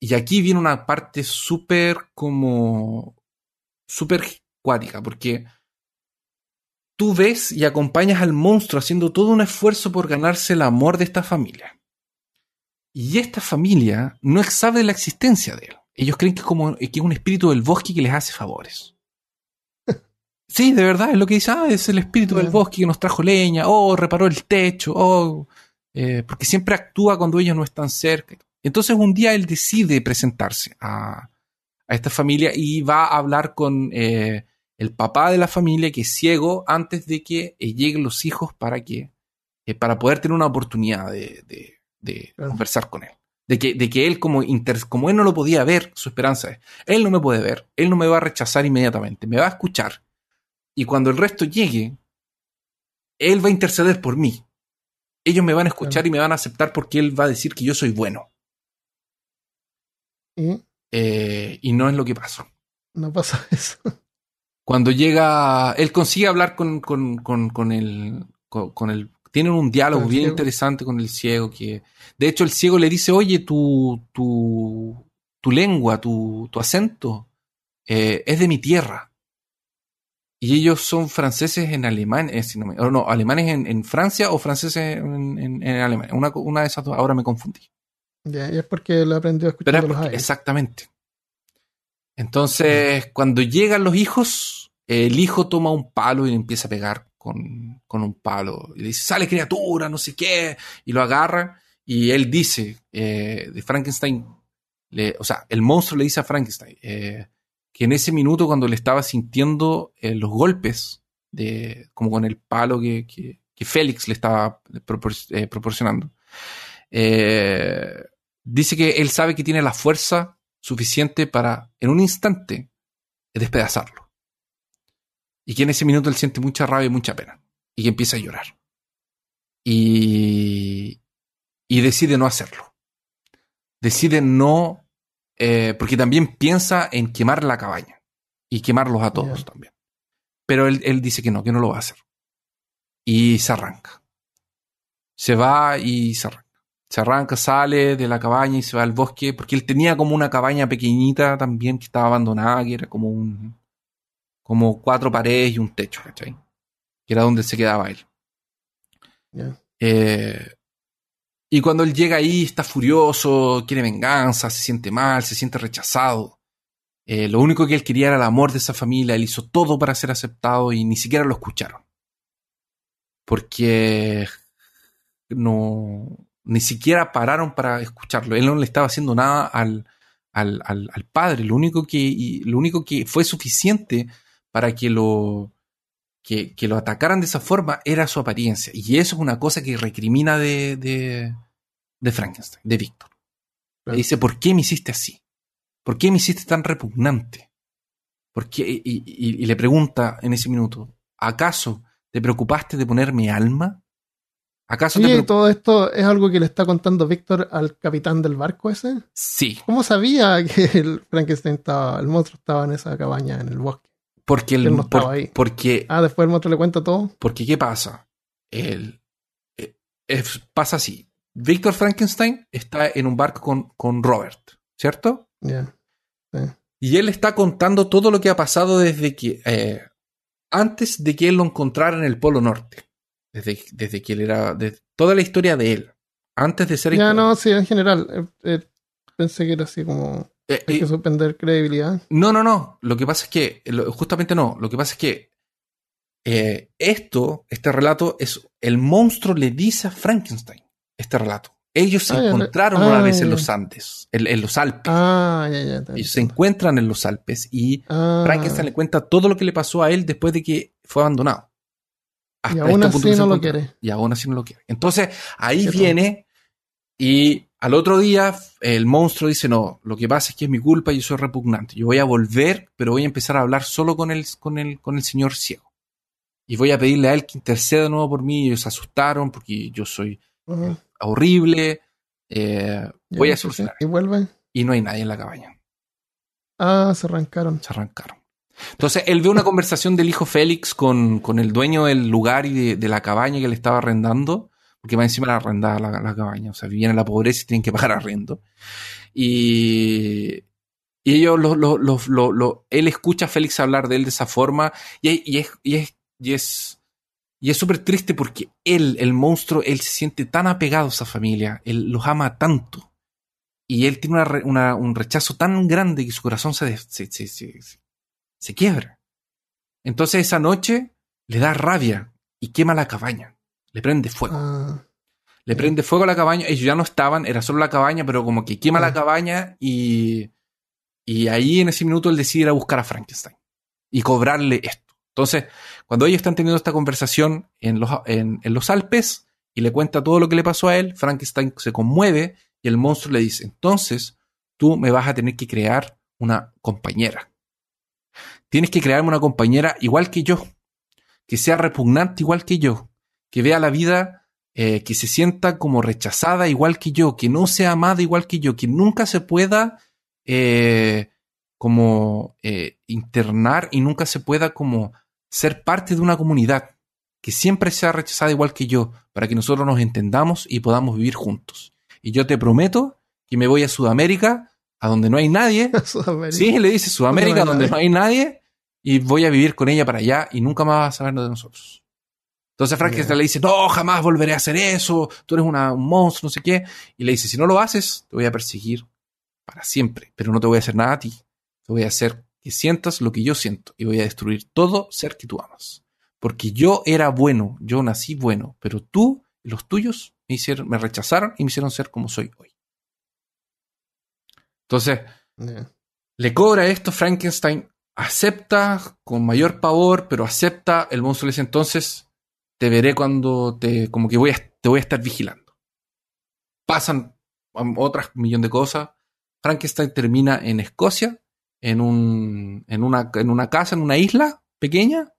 Y aquí viene una parte súper como, súper cuática, porque tú ves y acompañas al monstruo haciendo todo un esfuerzo por ganarse el amor de esta familia. Y esta familia no sabe de la existencia de él. Ellos creen que es como que es un espíritu del bosque que les hace favores. Sí, de verdad, es lo que dice, ah, es el espíritu del bosque que nos trajo leña, oh, reparó el techo, oh, eh, porque siempre actúa cuando ellos no están cerca. Entonces un día él decide presentarse a, esta familia y va a hablar con eh, el papá de la familia, que es ciego, antes de que eh, lleguen los hijos para que para poder tener una oportunidad de, conversar con él. De que, de que él, como, como él no lo podía ver, su esperanza es, él no me puede ver, él no me va a rechazar inmediatamente, me va a escuchar y cuando el resto llegue, Él va a interceder por mí. Ellos me van a escuchar y me van a aceptar porque Él va a decir que yo soy bueno. ¿Y? Eh, y no es lo que pasó. No pasa eso. Cuando llega, él consigue hablar con, con, con, con el, con, el, tienen un diálogo bien interesante con el ciego que, de hecho, el ciego le dice, oye, tu, tu, tu lengua, tu, tu acento eh, es de mi tierra. Y ellos son franceses en Alemania, eh, no, no, alemanes en, Francia o franceses en, Alemania. Una, de esas dos, ahora me confundí. Ya, y es porque lo aprendió a escuchar los Exactamente. Entonces, cuando llegan los hijos, el hijo toma un palo y le empieza a pegar con, un palo. Y le dice, sale criatura, no sé qué. Y lo agarra. Y él dice, eh, de Frankenstein, le, o sea, el monstruo le dice a Frankenstein, eh, que en ese minuto cuando le estaba sintiendo eh, los golpes, de, como con el palo que, que, Félix le estaba proporcionando, dice que él sabe que tiene la fuerza suficiente para, en un instante, despedazarlo. Y que en ese minuto él siente mucha rabia y mucha pena. Y que empieza a llorar. Y, y decide no hacerlo. Decide no eh, porque también piensa en quemar la cabaña y quemarlos a todos también. Pero él, dice que no, que no lo va a hacer. Y se arranca. Se va y se arranca. Se arranca, sale de la cabaña y se va al bosque, porque él tenía como una cabaña pequeñita también que estaba abandonada, que era como un. Como cuatro paredes y un techo, ¿cachai? Que era donde se quedaba él. Eh, y cuando él llega ahí, está furioso, quiere venganza, se siente mal, se siente rechazado. Eh, lo único que él quería era el amor de esa familia. Él hizo todo para ser aceptado y ni siquiera lo escucharon. Porque no, ni siquiera pararon para escucharlo. Él no le estaba haciendo nada al, al, al, padre. Lo único, que, lo único que fue suficiente para que lo, que, lo atacaran de esa forma era su apariencia. Y eso es una cosa que recrimina de, de, Frankenstein, de Víctor. Le dice, ¿por qué me hiciste así? ¿Por qué me hiciste tan repugnante? ¿Por qué? Y, le pregunta en ese minuto, ¿acaso te preocupaste de ponerme alma? ¿Acaso Oye, todo esto es algo que le está contando Víctor al capitán del barco ese? Sí. ¿Cómo sabía que el Frankenstein estaba, el monstruo estaba en esa cabaña en el bosque? Porque él no estaba ahí. Porque, ah, después el monstruo le cuenta todo. Porque, ¿qué pasa? Él, eh, pasa así. Víctor Frankenstein está en un barco con, con Robert, ¿cierto? Ya. Y él está contando todo lo que ha pasado desde que. Eh, antes de que él lo encontrara en el Polo Norte. Desde, desde que él era. De, toda la historia de él. Antes de ser. Ya, no, sí, en general. Eh, pensé que era así como. Eh, Hay que suspender credibilidad. No, no, no. Lo que pasa es que, justamente no. Lo que pasa es que eh, esto, este relato, es el monstruo le dice a Frankenstein este relato. Ellos se ah, encontraron una vez en los Andes, en, los Alpes. Ah, ya, ya. Ellos se encuentran en los Alpes y ah. Frankenstein le cuenta todo lo que le pasó a él después de que fue abandonado. y aún este así no lo quiere. Y aún así no lo quiere. Entonces, ahí viene y al otro día, el monstruo dice, no, lo que pasa es que es mi culpa y yo soy repugnante. Yo voy a volver, pero voy a empezar a hablar solo con el, con el, con el señor ciego. Y voy a pedirle a él que interceda de nuevo por mí. Ellos se asustaron porque yo soy horrible. eh, voy a sí, solucionar. Y vuelven. Y no hay nadie en la cabaña. Ah, se arrancaron. Se arrancaron. Entonces él ve una conversación del hijo Félix con, con el dueño del lugar y de, de la cabaña que le estaba arrendando, porque más encima la arrendaba la, la cabaña, o sea, vivían en la pobreza y tienen que pagar arriendo. Y, y ellos, lo, lo, lo, él escucha a Félix hablar de él de esa forma y, y es, y es, y es, y es súper triste porque él, el monstruo, él se siente tan apegado a esa familia, él los ama tanto. Y él tiene una una- un rechazo tan grande que su corazón se, se- se- se quiebra. Entonces esa noche le da rabia y quema la cabaña. Le prende fuego. Ah, Le prende fuego a la cabaña. Ellos ya no estaban, era solo la cabaña, pero como que quema la Ah. cabaña y, y ahí en ese minuto él decide ir a buscar a Frankenstein y cobrarle esto. Entonces, cuando ellos están teniendo esta conversación en los, en, en los Alpes y le cuenta todo lo que le pasó a él, Frankenstein se conmueve y el monstruo le dice, entonces tú me vas a tener que crear una compañera. Tienes que crearme una compañera igual que yo, que sea repugnante igual que yo, que vea la vida, eh, que se sienta como rechazada igual que yo, que no sea amada igual que yo, que nunca se pueda eh, como eh, internar y nunca se pueda como ser parte de una comunidad, que siempre sea rechazada igual que yo, para que nosotros nos entendamos y podamos vivir juntos. Y yo te prometo que me voy a Sudamérica, a donde no hay nadie, Sudamérica. Sí, le dice Sudamérica, Donde donde no hay nadie, y voy a vivir con ella para allá y nunca más vas a saber de nosotros. Entonces Frankenstein le dice, no, jamás volveré a hacer eso, tú eres una- un monstruo, no sé qué. Y le dice, si no lo haces, te voy a perseguir para siempre, pero no te voy a hacer nada a ti. Te voy a hacer que sientas lo que yo siento y voy a destruir todo ser que tú amas. Porque yo era bueno, yo nací bueno, pero tú y los tuyos me, hicieron, me rechazaron y me hicieron ser como soy hoy. Entonces, le cobra esto, Frankenstein acepta con mayor pavor, pero acepta, el monstruo le dice entonces, te veré cuando te, como que voy a, te voy a estar vigilando. Pasan um, otras millón de cosas. Frankenstein termina en Escocia, en, un, en, una, en una casa, en una isla pequeña,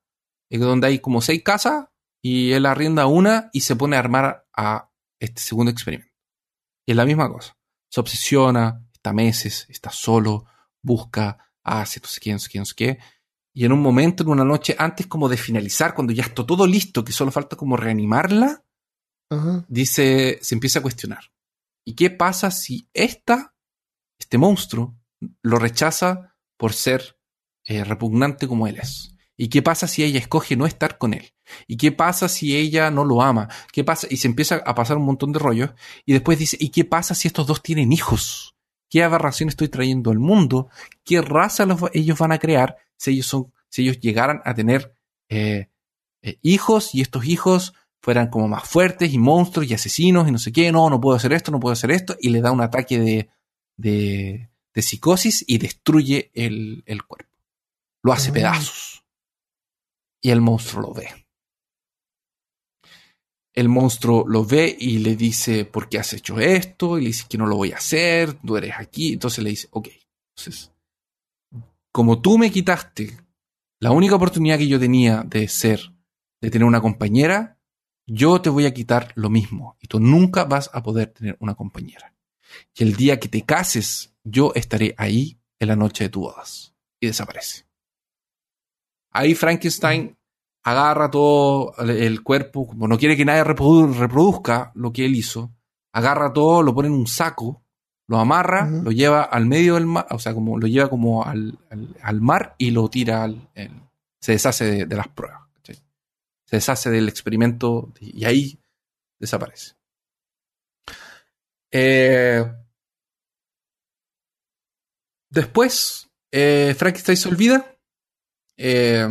eh, donde hay como seis casas, y él arrienda una y se pone a armar a este segundo experimento. Y es la misma cosa. Se obsesiona, está meses, está solo, busca, hace no sé qué, no sé qué, no sé qué. Y en un momento, en una noche, antes como de finalizar, cuando ya está todo listo, que solo falta como reanimarla, dice, se empieza a cuestionar. ¿Y qué pasa si esta, este monstruo, lo rechaza por ser eh, repugnante como él es? ¿Y qué pasa si ella escoge no estar con él? ¿Y qué pasa si ella no lo ama? ¿Qué pasa? Y se empieza a pasar un montón de rollos. Y después dice, ¿y qué pasa si estos dos tienen hijos? ¿Qué aberración estoy trayendo al mundo? ¿Qué raza los- ellos van a crear si ellos, son, si ellos llegaran a tener eh, eh, hijos y estos hijos fueran como más fuertes y monstruos y asesinos y no sé qué? No, no puedo hacer esto, no puedo hacer esto. Y le da un ataque de, de, de psicosis y destruye el, el cuerpo. Lo hace Ah. pedazos. Y el monstruo lo ve. El monstruo lo ve y le dice, ¿por qué has hecho esto? Y le dice que no lo voy a hacer, tú eres aquí. Entonces le dice, ok. Entonces, como tú me quitaste la única oportunidad que yo tenía de ser, de tener una compañera, yo te voy a quitar lo mismo. Y tú nunca vas a poder tener una compañera. Y el día que te cases, yo estaré ahí en la noche de tu bodas. Y desaparece. Ahí Frankenstein agarra todo el- cuerpo, como no quiere que nadie reprodu- reproduzca lo que él hizo, agarra todo, lo pone en un saco, lo amarra, lo lleva al medio del mar, o sea, como lo lleva como al, al- al mar y lo tira al, el- se deshace de, de las pruebas. Se deshace del experimento y ahí desaparece. Eh, después, eh, Frankenstein se olvida eh,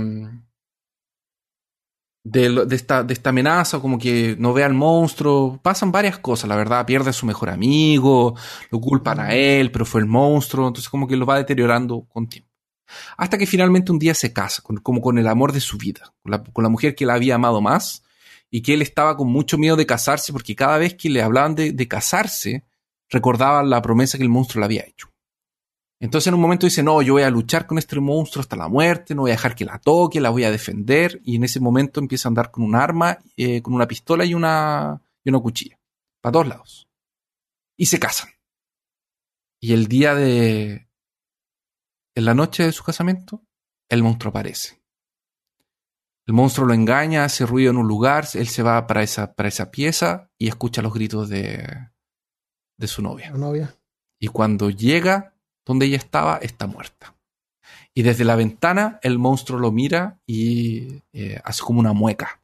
de, de esta, de esta amenaza, como que no ve al monstruo. Pasan varias cosas, la verdad. Pierde a su mejor amigo, lo culpan a él, pero fue el monstruo. Entonces, como que lo va deteriorando con tiempo. Hasta que finalmente un día se casa, como con el amor de su vida, con la, mujer que la había amado más y que él estaba con mucho miedo de casarse porque cada vez que le hablaban de, de casarse, recordaba la promesa que el monstruo le había hecho. Entonces en un momento dice, no, yo voy a luchar con este monstruo hasta la muerte, no voy a dejar que la toque, la voy a defender. Y en ese momento empieza a andar con un arma, eh, con una pistola y una, y una cuchilla, para todos lados. y se casan. Y el día de... En la noche de su casamiento, el monstruo aparece. El monstruo lo engaña, hace ruido en un lugar, él se va para esa, para esa pieza y escucha los gritos de, de su novia. La novia. Y cuando llega donde ella estaba, está muerta. Y desde la ventana el monstruo lo mira y eh, hace como una mueca.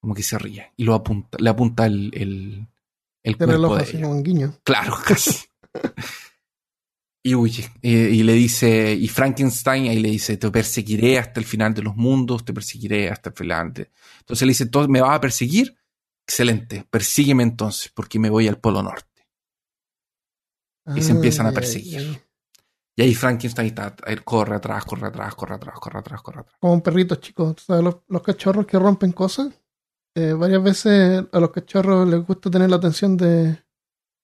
Como que se ríe. Y lo apunta, le apunta el, el, el cuerpo reloj de así ella. un guiño. Claro, casi. y huye. Y, y le dice, y Frankenstein ahí le dice, te perseguiré hasta el final de los mundos, te perseguiré hasta el final. de-". Entonces le dice, "¿Todo- ¿me vas a perseguir? Excelente, persígueme entonces, porque me voy al Polo Norte. Y se empiezan a perseguir. Y ahí Frankenstein está, corre atrás, corre atrás, corre atrás, corre atrás, corre atrás. Como un perrito chico. ¿Tú ¿Sabes? Los, los cachorros que rompen cosas. Eh, varias veces a los cachorros les gusta tener la atención de,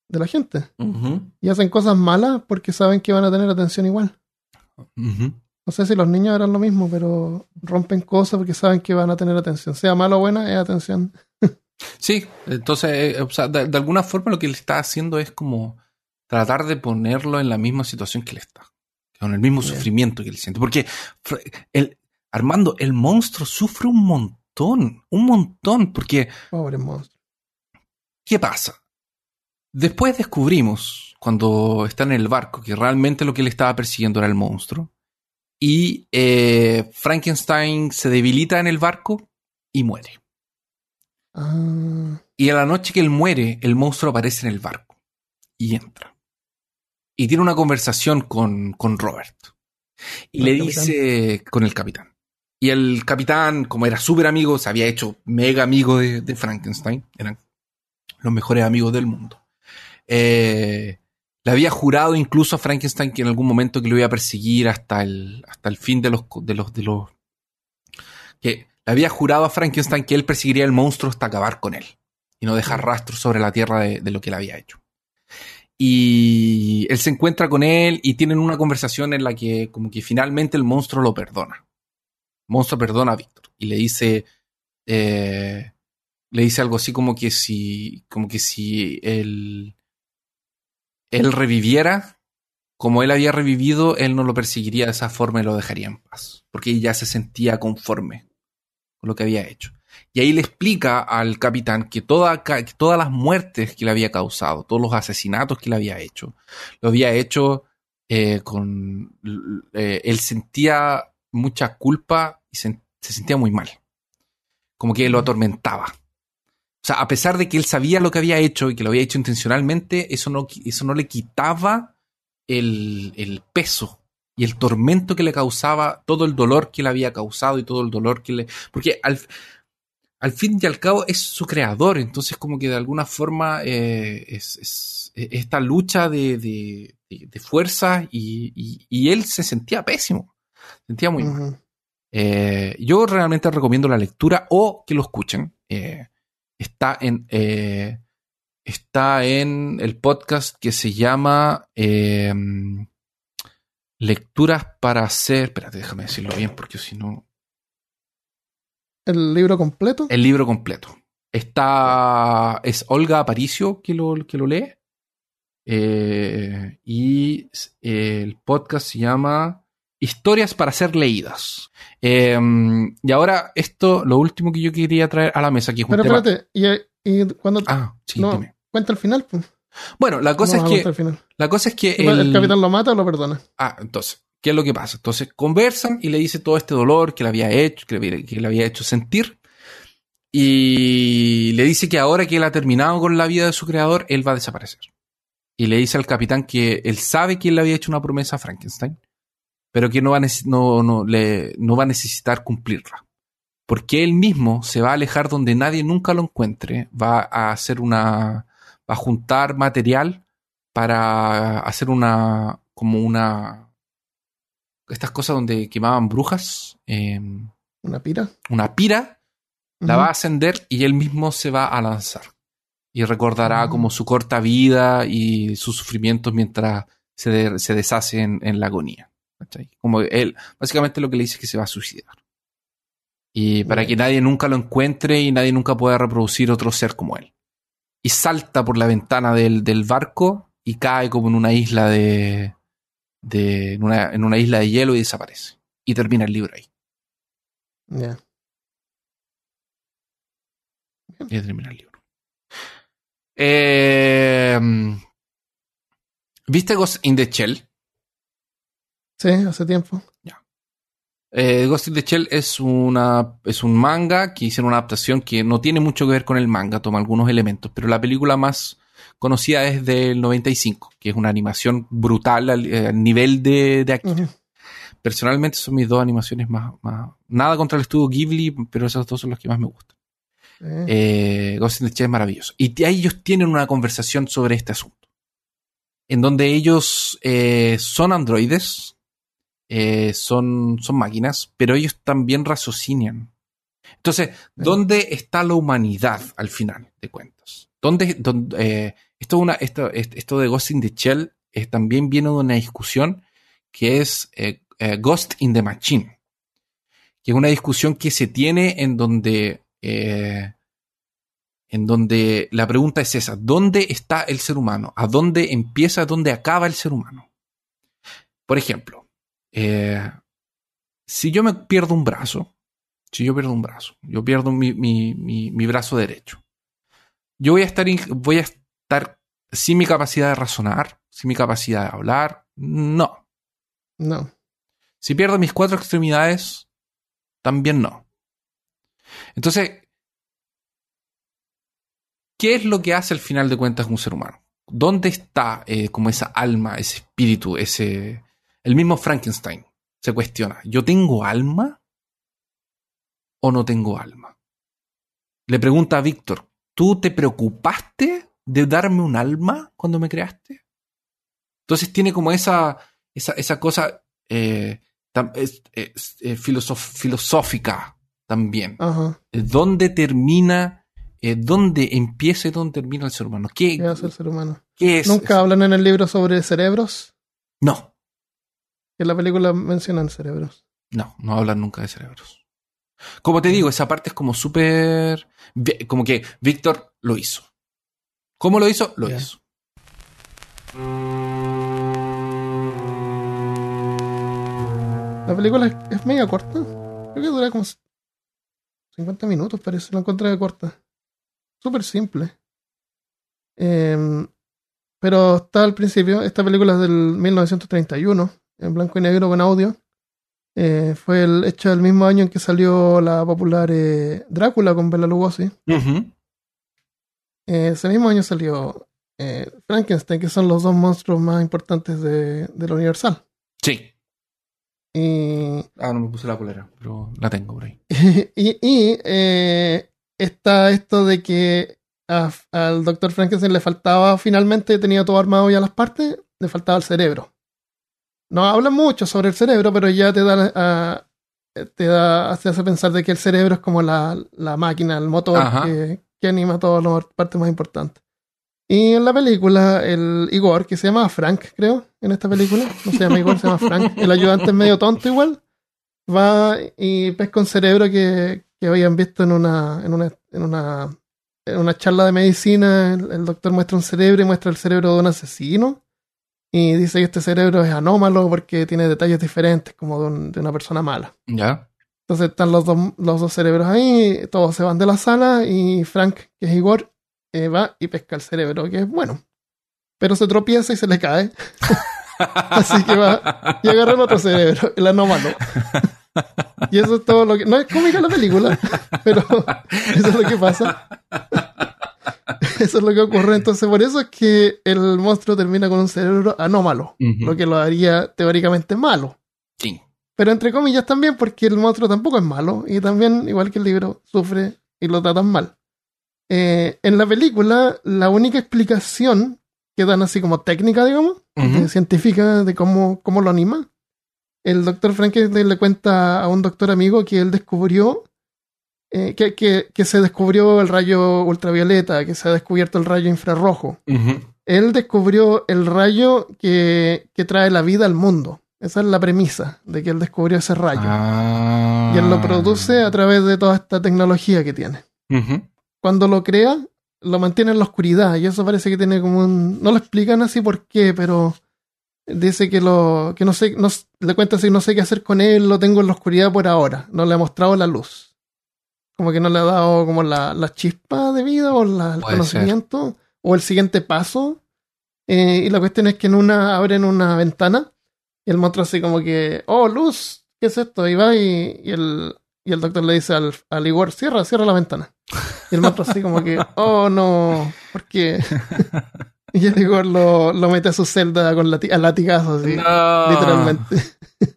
de la gente. Ujú, Y hacen cosas malas porque saben que van a tener atención igual. ujú. No sé si los niños harán lo mismo, pero rompen cosas porque saben que van a tener atención. Sea mala o buena, es atención. Sí, entonces, eh, o sea, de, de alguna forma lo que le está haciendo es como tratar de ponerlo en la misma situación que él está, con el mismo Bien. sufrimiento que él siente. Porque el, Armando, el monstruo sufre un montón, un montón, porque Pobre monstruo. ¿qué pasa? Después descubrimos, cuando está en el barco, que realmente lo que le estaba persiguiendo era el monstruo. Y eh, Frankenstein se debilita en el barco y muere. Ah, Y a la noche que él muere, el monstruo aparece en el barco y entra. Y tiene una conversación con, con Robert. Y le el capitán. dice con el capitán. Y el capitán, como era súper amigo, se había hecho mega amigo de, de Frankenstein. Eran los mejores amigos del mundo. Eh, le había jurado incluso a Frankenstein que en algún momento que lo iba a perseguir hasta el, hasta el fin de los, de los, de los, que le había jurado a Frankenstein que él perseguiría al monstruo hasta acabar con él y no dejar rastros sobre la tierra de, de lo que él había hecho. Y él se encuentra con él y tienen una conversación en la que como que finalmente el monstruo lo perdona. El monstruo perdona a Víctor y le dice, eh, le dice algo así como que si, como que si él, él reviviera, como él había revivido, él no lo perseguiría de esa forma y lo dejaría en paz, porque ya se sentía conforme con lo que había hecho. Y ahí le explica al capitán que, toda, que todas las muertes que le había causado, todos los asesinatos que le había hecho, lo había hecho eh, con... eh, él sentía mucha culpa y se, se sentía muy mal. Como que lo atormentaba. O sea, a pesar de que él sabía lo que había hecho y que lo había hecho intencionalmente, eso no, eso no le quitaba el, el peso y el tormento que le causaba, todo el dolor que le había causado y todo el dolor que le... Porque al, al fin y al cabo es su creador, entonces como que de alguna forma eh, es, es, esta lucha de, de, de, fuerza y, y, y, él se sentía pésimo, sentía muy mal. Eh, yo realmente recomiendo la lectura o que lo escuchen. Eh, está en está en el podcast que se llama Lecturas para hacer. Espérate, déjame decirlo bien, porque si no. ¿El libro completo? El libro completo. Está. Es Olga Aparicio que lo, que lo lee. Eh, y eh, el podcast se llama Historias para ser leídas. Eh, y ahora, esto, lo último que yo quería traer a la mesa, que es un Pero tema. espérate, y, y cuando Ah, sí, no, dime. cuenta el final, pues. Bueno, la cosa es que. final. La cosa es que. ¿El, el- capitán lo mata o lo perdona? Ah, entonces, ¿qué es lo que pasa? Entonces conversan y le dice todo este dolor que le había hecho, que le había, hecho sentir. Y le dice que ahora que él ha terminado con la vida de su creador, él va a desaparecer. Y le dice al capitán que él sabe que él le había hecho una promesa a Frankenstein, pero que no va a, no, no, le, no va a necesitar cumplirla. Porque él mismo se va a alejar donde nadie nunca lo encuentre, va a hacer una. va a juntar material para hacer una. como una. Estas cosas donde quemaban brujas, eh, ¿Una pira? una pira, la va a ascender y él mismo se va a lanzar. Y recordará Ah. como su corta vida y sus sufrimientos mientras se, de- se deshace en, en la agonía. ¿cachai? Como él, básicamente lo que le dice es que se va a suicidar. Y para que nadie nunca lo encuentre y nadie nunca pueda reproducir otro ser como él. y salta por la ventana del, del barco y cae como en una isla de, de en, una, en una isla de hielo y desaparece. Y termina el libro ahí. Ya. Y termina el libro. Eh, ¿Viste Ghost in the Shell? Sí, hace tiempo. Eh, Ghost in the Shell es, una, es un manga que hicieron una adaptación que no tiene mucho que ver con el manga, toma algunos elementos, pero la película más conocida es del 95, que es una animación brutal al, eh, al nivel de, de Akira. Personalmente son mis dos animaciones más, más... Nada contra el estudio Ghibli, pero esas dos son las que más me gustan. Eh, Ghost in the Shell es maravilloso. Y ahí ellos tienen una conversación sobre este asunto. En donde ellos eh, son androides, eh, son, son máquinas, pero ellos también raciocinian. Entonces, ¿dónde está la humanidad al final de cuentas? ¿Dónde, dónde- eh, esto, de Ghost in the Shell también viene de una discusión que es eh, eh, Ghost in the Machine, que es una discusión que se tiene en donde, en donde la pregunta es esa, ¿dónde está el ser humano? ¿A dónde empieza, dónde acaba el ser humano? Por ejemplo, si yo me pierdo un brazo, si yo pierdo un brazo, yo pierdo mi- mi- mi brazo derecho, yo voy a estar, voy a estar sin mi capacidad de razonar, sin mi capacidad de hablar, no. No. Si pierdo mis cuatro extremidades, también no. Entonces, ¿qué es lo que hace al final de cuentas un ser humano? ¿Dónde está eh, como esa alma, ese espíritu, ese... El mismo Frankenstein se cuestiona, ¿yo tengo alma o no tengo alma? Le pregunta a Víctor, ¿tú te preocupaste de darme un alma cuando me creaste? Entonces tiene como esa, esa, esa cosa eh, tam- es- es, eh, filosof- filosófica también. Ajá. Eh, ¿Dónde termina, eh, dónde empieza y dónde termina el ser humano? ¿Qué, ¿Qué hace el ser humano? qué es? Nunca hablan en el libro sobre cerebros. No, en la película mencionan cerebros. no, no hablan nunca de cerebros. Como te digo, esa parte es como súper... Como que Víctor lo hizo. ¿Cómo lo hizo? Lo hizo. La película es, es media corta. Creo que dura como 50 minutos, parece. La encontré corta. Súper simple. Em, pero está al principio. Esta película es del 1931, en blanco y negro con audio. Eh, fue el, hecha el mismo año en que salió la popular eh, Drácula con Bela Lugosi. Eh, ese mismo año salió eh, Frankenstein, que son los dos monstruos más importantes de, de la Universal. Sí. Y Ah, no me puse la polera, pero la tengo por ahí. y, y, eh, está esto de que a- al doctor Frankenstein le faltaba finalmente, tenía todo armado ya las partes, le faltaba el cerebro. No habla mucho sobre el cerebro, pero ya te da, te da, te hace pensar de que el cerebro es como la, la máquina, el motor que, que anima todas las partes más importantes. Y en la película, el Igor, que se llama Frank, creo, en esta película, no se llama Igor, se llama Frank, el ayudante es medio tonto igual, va y pesca un cerebro que, que habían visto en una, en una, en una, en una charla de medicina. El, el doctor muestra un cerebro y muestra el cerebro de un asesino. Y dice que este cerebro es anómalo porque tiene detalles diferentes, como de, un- de una persona mala. ¿Ya? Entonces están los dos, los dos cerebros ahí, todos se van de la sala y Frank, que es Igor, eh, va y pesca el cerebro, que es bueno. Pero se tropieza y se le cae. Así que va y agarra el otro cerebro, el anómalo. Y eso es todo lo que. No es cómica la película, pero eso es lo que pasa. Eso es lo que ocurre. Entonces, por eso es que el monstruo termina con un cerebro anómalo, lo que lo haría teóricamente malo. Sí. Pero entre comillas también, porque el monstruo tampoco es malo y también, igual que el libro, sufre y lo tratan mal. Eh, en la película, la única explicación que dan así como técnica, digamos, de científica de cómo, cómo lo anima, el doctor Frankenstein le cuenta a un doctor amigo que él descubrió eh, que, que, que se descubrió el rayo ultravioleta, que se ha descubierto el rayo infrarrojo. Él descubrió el rayo que, que trae la vida al mundo. Esa es la premisa de que él descubrió ese rayo. Ah. Y él lo produce a través de toda esta tecnología que tiene. Cuando lo crea, lo mantiene en la oscuridad y eso parece que tiene como un... No lo explican así por qué, pero dice que lo que no sé, no, le cuenta así, no sé qué hacer con él, lo tengo en la oscuridad por ahora, no le ha mostrado la luz. Como que no le ha dado como la, la chispa de vida o la, el conocimiento o el siguiente paso. Eh, y la cuestión es que en una abren una ventana y el monstruo así como que, oh, luz, ¿qué es esto? Y va y, y el, y el doctor le dice al, al Igor, cierra, cierra la ventana. Y el monstruo así como que, oh no, ¿por qué? y el Igor lo, lo mete a su celda con lati a latigazos, así, literalmente.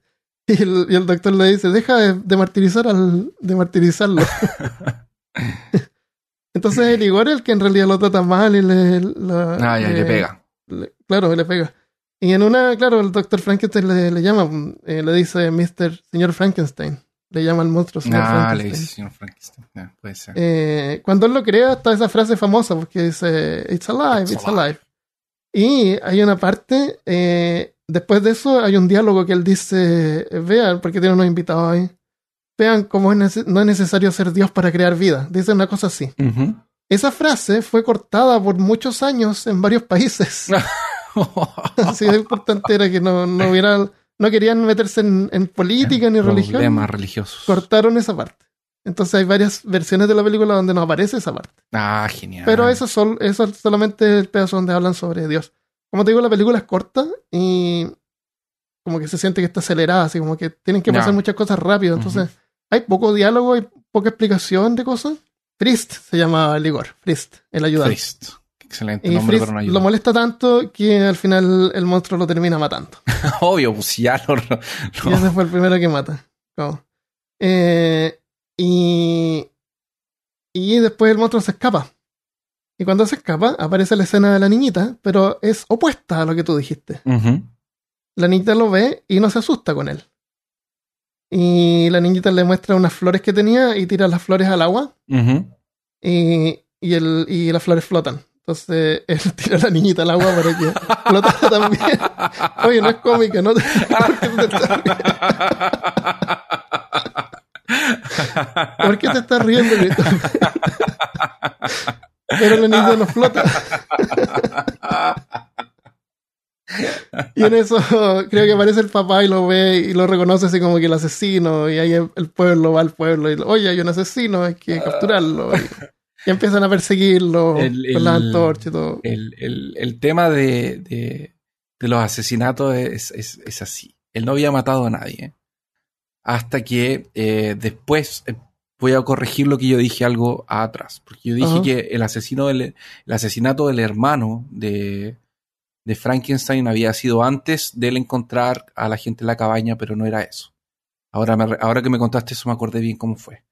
y, el, y, el, doctor le dice, deja de, de martirizar al, de martirizarlo. Entonces el Igor es el que en realidad lo trata mal y le, la, ah, ya, le, le pega. Le, claro, le pega. Y en una, claro, el doctor Frankenstein le, le llama, eh, le dice Mr. Señor Frankenstein. Le llama al monstruo señor ah, Frankenstein. le dice señor Frankenstein. Yeah, puede ser. Eh, cuando él lo crea, está esa frase famosa porque dice, It's alive, it's, it's alive. alive. Y hay una parte, eh, después de eso hay un diálogo que él dice, vean, porque tiene unos invitados ahí, vean cómo es no es necesario ser Dios para crear vida. Dice una cosa así. Uh -huh. Esa frase fue cortada por muchos años en varios países. Así de importante era que no, no hubiera, no querían meterse en, en política en ni religión. Problemas religiosos. Cortaron esa parte. Entonces hay varias versiones de la película donde no aparece esa parte. Ah, genial. Pero eso, sol, eso es solamente el pedazo donde hablan sobre Dios. Como te digo, la película es corta y como que se siente que está acelerada, así como que tienen que pasar no. muchas cosas rápido. Entonces uh -huh. hay poco diálogo, hay poca explicación de cosas. Frist se llama el Igor, Frist, el ayudante. Frist. Excelente y nombre Frist lo molesta tanto que al final el monstruo lo termina matando. Obvio, pues ya lo. Y ese fue el primero que mata. Eh, y, y después el monstruo se escapa. Y cuando se escapa, aparece la escena de la niñita, pero es opuesta a lo que tú dijiste. Uh -huh. La niñita lo ve y no se asusta con él. Y la niñita le muestra unas flores que tenía y tira las flores al agua. Uh -huh. y, y, el, y las flores flotan. Entonces él tira a la niñita al agua para que flotara también. Oye, no es cómica, ¿no? ¿Por qué te estás riendo? Pero la niña no flota. y en eso creo que aparece el papá y lo ve y lo reconoce así como que el asesino. Y ahí el pueblo va al pueblo y oye, hay un asesino, hay que capturarlo. Y, y empiezan a perseguirlo el, con la antorcha y todo. El, el, el tema de, de, de, los asesinatos es, es, es, así. Él no había matado a nadie. Hasta que eh, después eh, voy a corregir lo que yo dije algo atrás. Porque yo dije que el asesino del, el asesinato del hermano de, de Frankenstein había sido antes de él encontrar a la gente en la cabaña, pero no era eso. Ahora, me, ahora que me contaste eso me acordé bien cómo fue.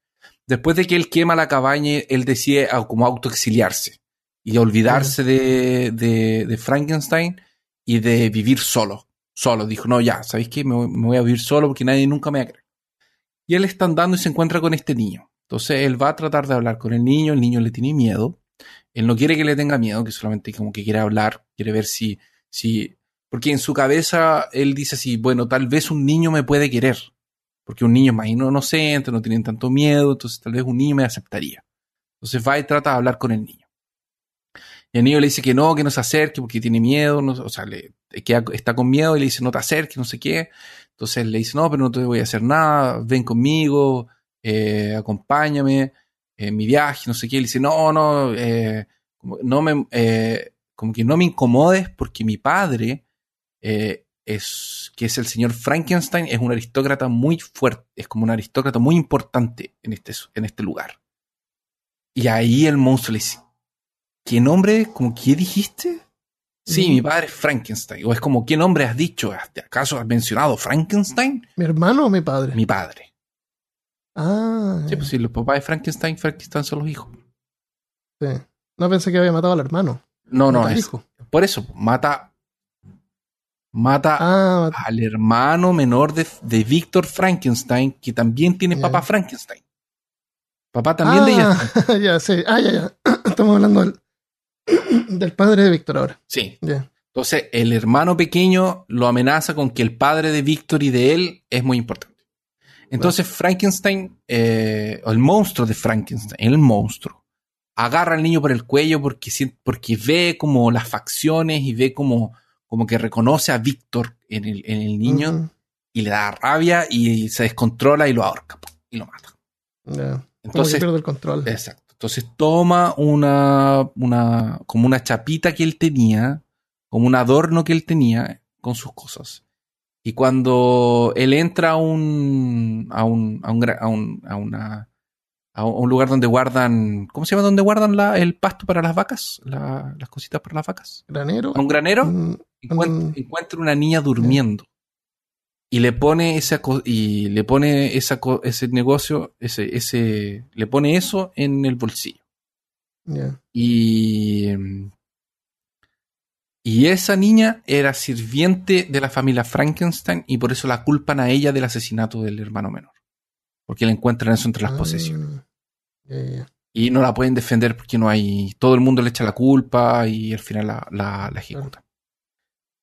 Después de que él quema la cabaña, él decide como autoexiliarse y olvidarse de, de, de, Frankenstein y de vivir solo. Solo. Dijo, no, ya, ¿sabéis qué? Me, me, voy a vivir solo porque nadie nunca me va. Y él está andando y se encuentra con este niño. Entonces él va a tratar de hablar con el niño, el niño le tiene miedo. Él no quiere que le tenga miedo, que solamente como que quiere hablar, quiere ver si, si, porque en su cabeza él dice así, bueno, tal vez un niño me puede querer porque un niño es más inocente, no tienen tanto miedo, entonces tal vez un niño me aceptaría. Entonces va y trata de hablar con el niño. Y el niño le dice que no, que no se acerque porque tiene miedo, no, o sea, le, que está con miedo y le dice no te acerques, no sé qué. Entonces le dice no, pero no te voy a hacer nada, ven conmigo, eh, acompáñame en mi viaje, no sé qué. Le dice no, no, eh, no me, eh, como que no me incomodes porque mi padre eh, es, que es el señor Frankenstein, es un aristócrata muy fuerte, es como un aristócrata muy importante en este, en este lugar. Y ahí el monstruo le dice, ¿qué nombre? ¿Cómo qué dijiste? Sí, mm. mi padre es Frankenstein. O es como, ¿qué nombre has dicho? ¿Acaso has mencionado Frankenstein? ¿Mi hermano o mi padre? Mi padre. Ah. Sí, pues sí, los papás de Frankenstein, Frankenstein son los hijos. Sí. No pensé que había matado al hermano. No, no, es, hijo. por eso, mata mata ah, al hermano menor de, de Víctor Frankenstein, que también tiene yeah. papá Frankenstein. Papá también ah, de ella. Ya, sí. Ah, ya, ya. Estamos hablando del, del padre de Víctor ahora. Sí. Yeah. Entonces, el hermano pequeño lo amenaza con que el padre de Víctor y de él es muy importante. Entonces, bueno. Frankenstein, eh, o el monstruo de Frankenstein, el monstruo, agarra al niño por el cuello porque, porque ve como las facciones y ve como, como que reconoce a Víctor en el, en el niño y le da rabia y se descontrola y lo ahorca y lo mata. Entonces pierde el control. Exacto. Entonces toma una, una, como una chapita que él tenía, como un adorno que él tenía con sus cosas. Y cuando él entra a un, a un, a un, a un, a una, a un lugar donde guardan, ¿cómo se llama? Donde guardan la, el pasto para las vacas, las cositas para las vacas. Granero. A un granero. Mm, encuentra, una niña durmiendo y le pone esa y le pone esa ese negocio, ese, ese, le pone eso en el bolsillo. Y y esa niña era sirviente de la familia Frankenstein y por eso la culpan a ella del asesinato del hermano menor. Porque le encuentran eso entre las ah, posesiones. Y no la pueden defender porque no hay. Todo el mundo le echa la culpa y al final la, la, ejecutan.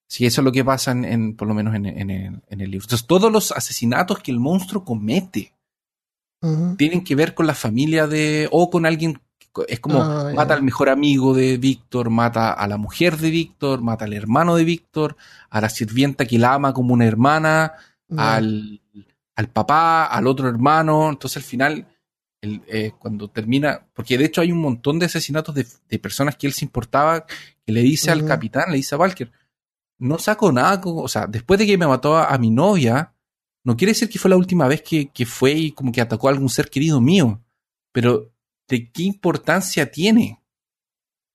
Sí, eso es lo que pasa en, por lo menos en, el, en, el, libro. Entonces, todos los asesinatos que el monstruo comete tienen que ver con la familia de. o con alguien. Es como ah, mata al mejor amigo de Víctor, mata a la mujer de Víctor, mata al hermano de Víctor, a la sirvienta que la ama como una hermana, al, al papá, al otro hermano. Entonces, al final eh, cuando termina, porque de hecho hay un montón de asesinatos de, personas que él se importaba, que le dice al capitán, le dice a Walker, no saco nada, o sea, después de que me mató a, mi novia, no quiere decir que fue la última vez que, fue y como que atacó a algún ser querido mío, pero ¿de qué importancia tiene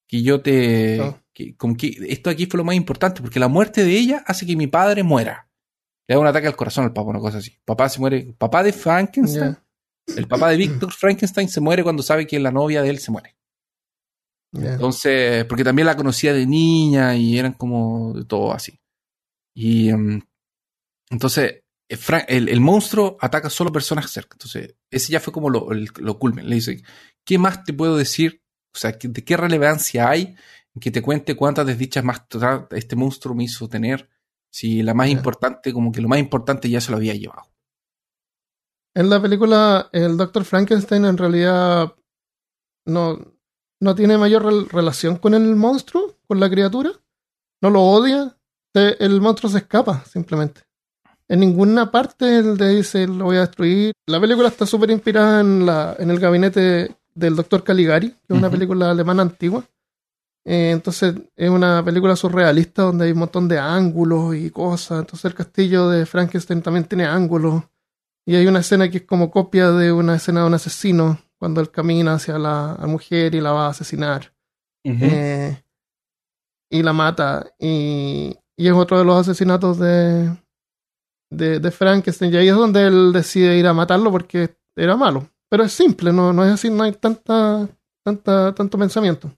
que yo te... Que, como que esto aquí fue lo más importante, porque la muerte de ella hace que mi padre muera. Le da un ataque al corazón al papá, una cosa así. Papá se muere. Papá de Frankenstein el papá de Víctor Frankenstein se muere cuando sabe que la novia de él se muere. Entonces, porque también la conocía de niña y eran como de todo así. Y em, entonces, eh, el, monstruo ataca solo personas cerca. Entonces, ese ya fue como lo, lo culmen. Le dice, ¿qué más te puedo decir? O sea, ¿de qué relevancia hay que te cuente cuántas desdichas más este monstruo me hizo tener? Si la más importante, como que lo más importante ya se lo había llevado. En la película, el Dr. Frankenstein en realidad no, no tiene mayor relación con el monstruo, con la criatura. No lo odia. El monstruo se escapa, simplemente. En ninguna parte él le dice lo voy a destruir. La película está súper inspirada en, la, en el gabinete del Dr. Caligari, que es una película alemana antigua. Eh, entonces es una película surrealista donde hay un montón de ángulos y cosas. Entonces el castillo de Frankenstein también tiene ángulos. Y hay una escena que es como copia de una escena de un asesino, cuando él camina hacia la, mujer y la va a asesinar. Eh, y la mata. Y, y, es otro de los asesinatos de, de, de, Frankenstein. Y ahí es donde él decide ir a matarlo porque era malo. Pero es simple, no, no es así, no hay tanta, tanta, tanto pensamiento.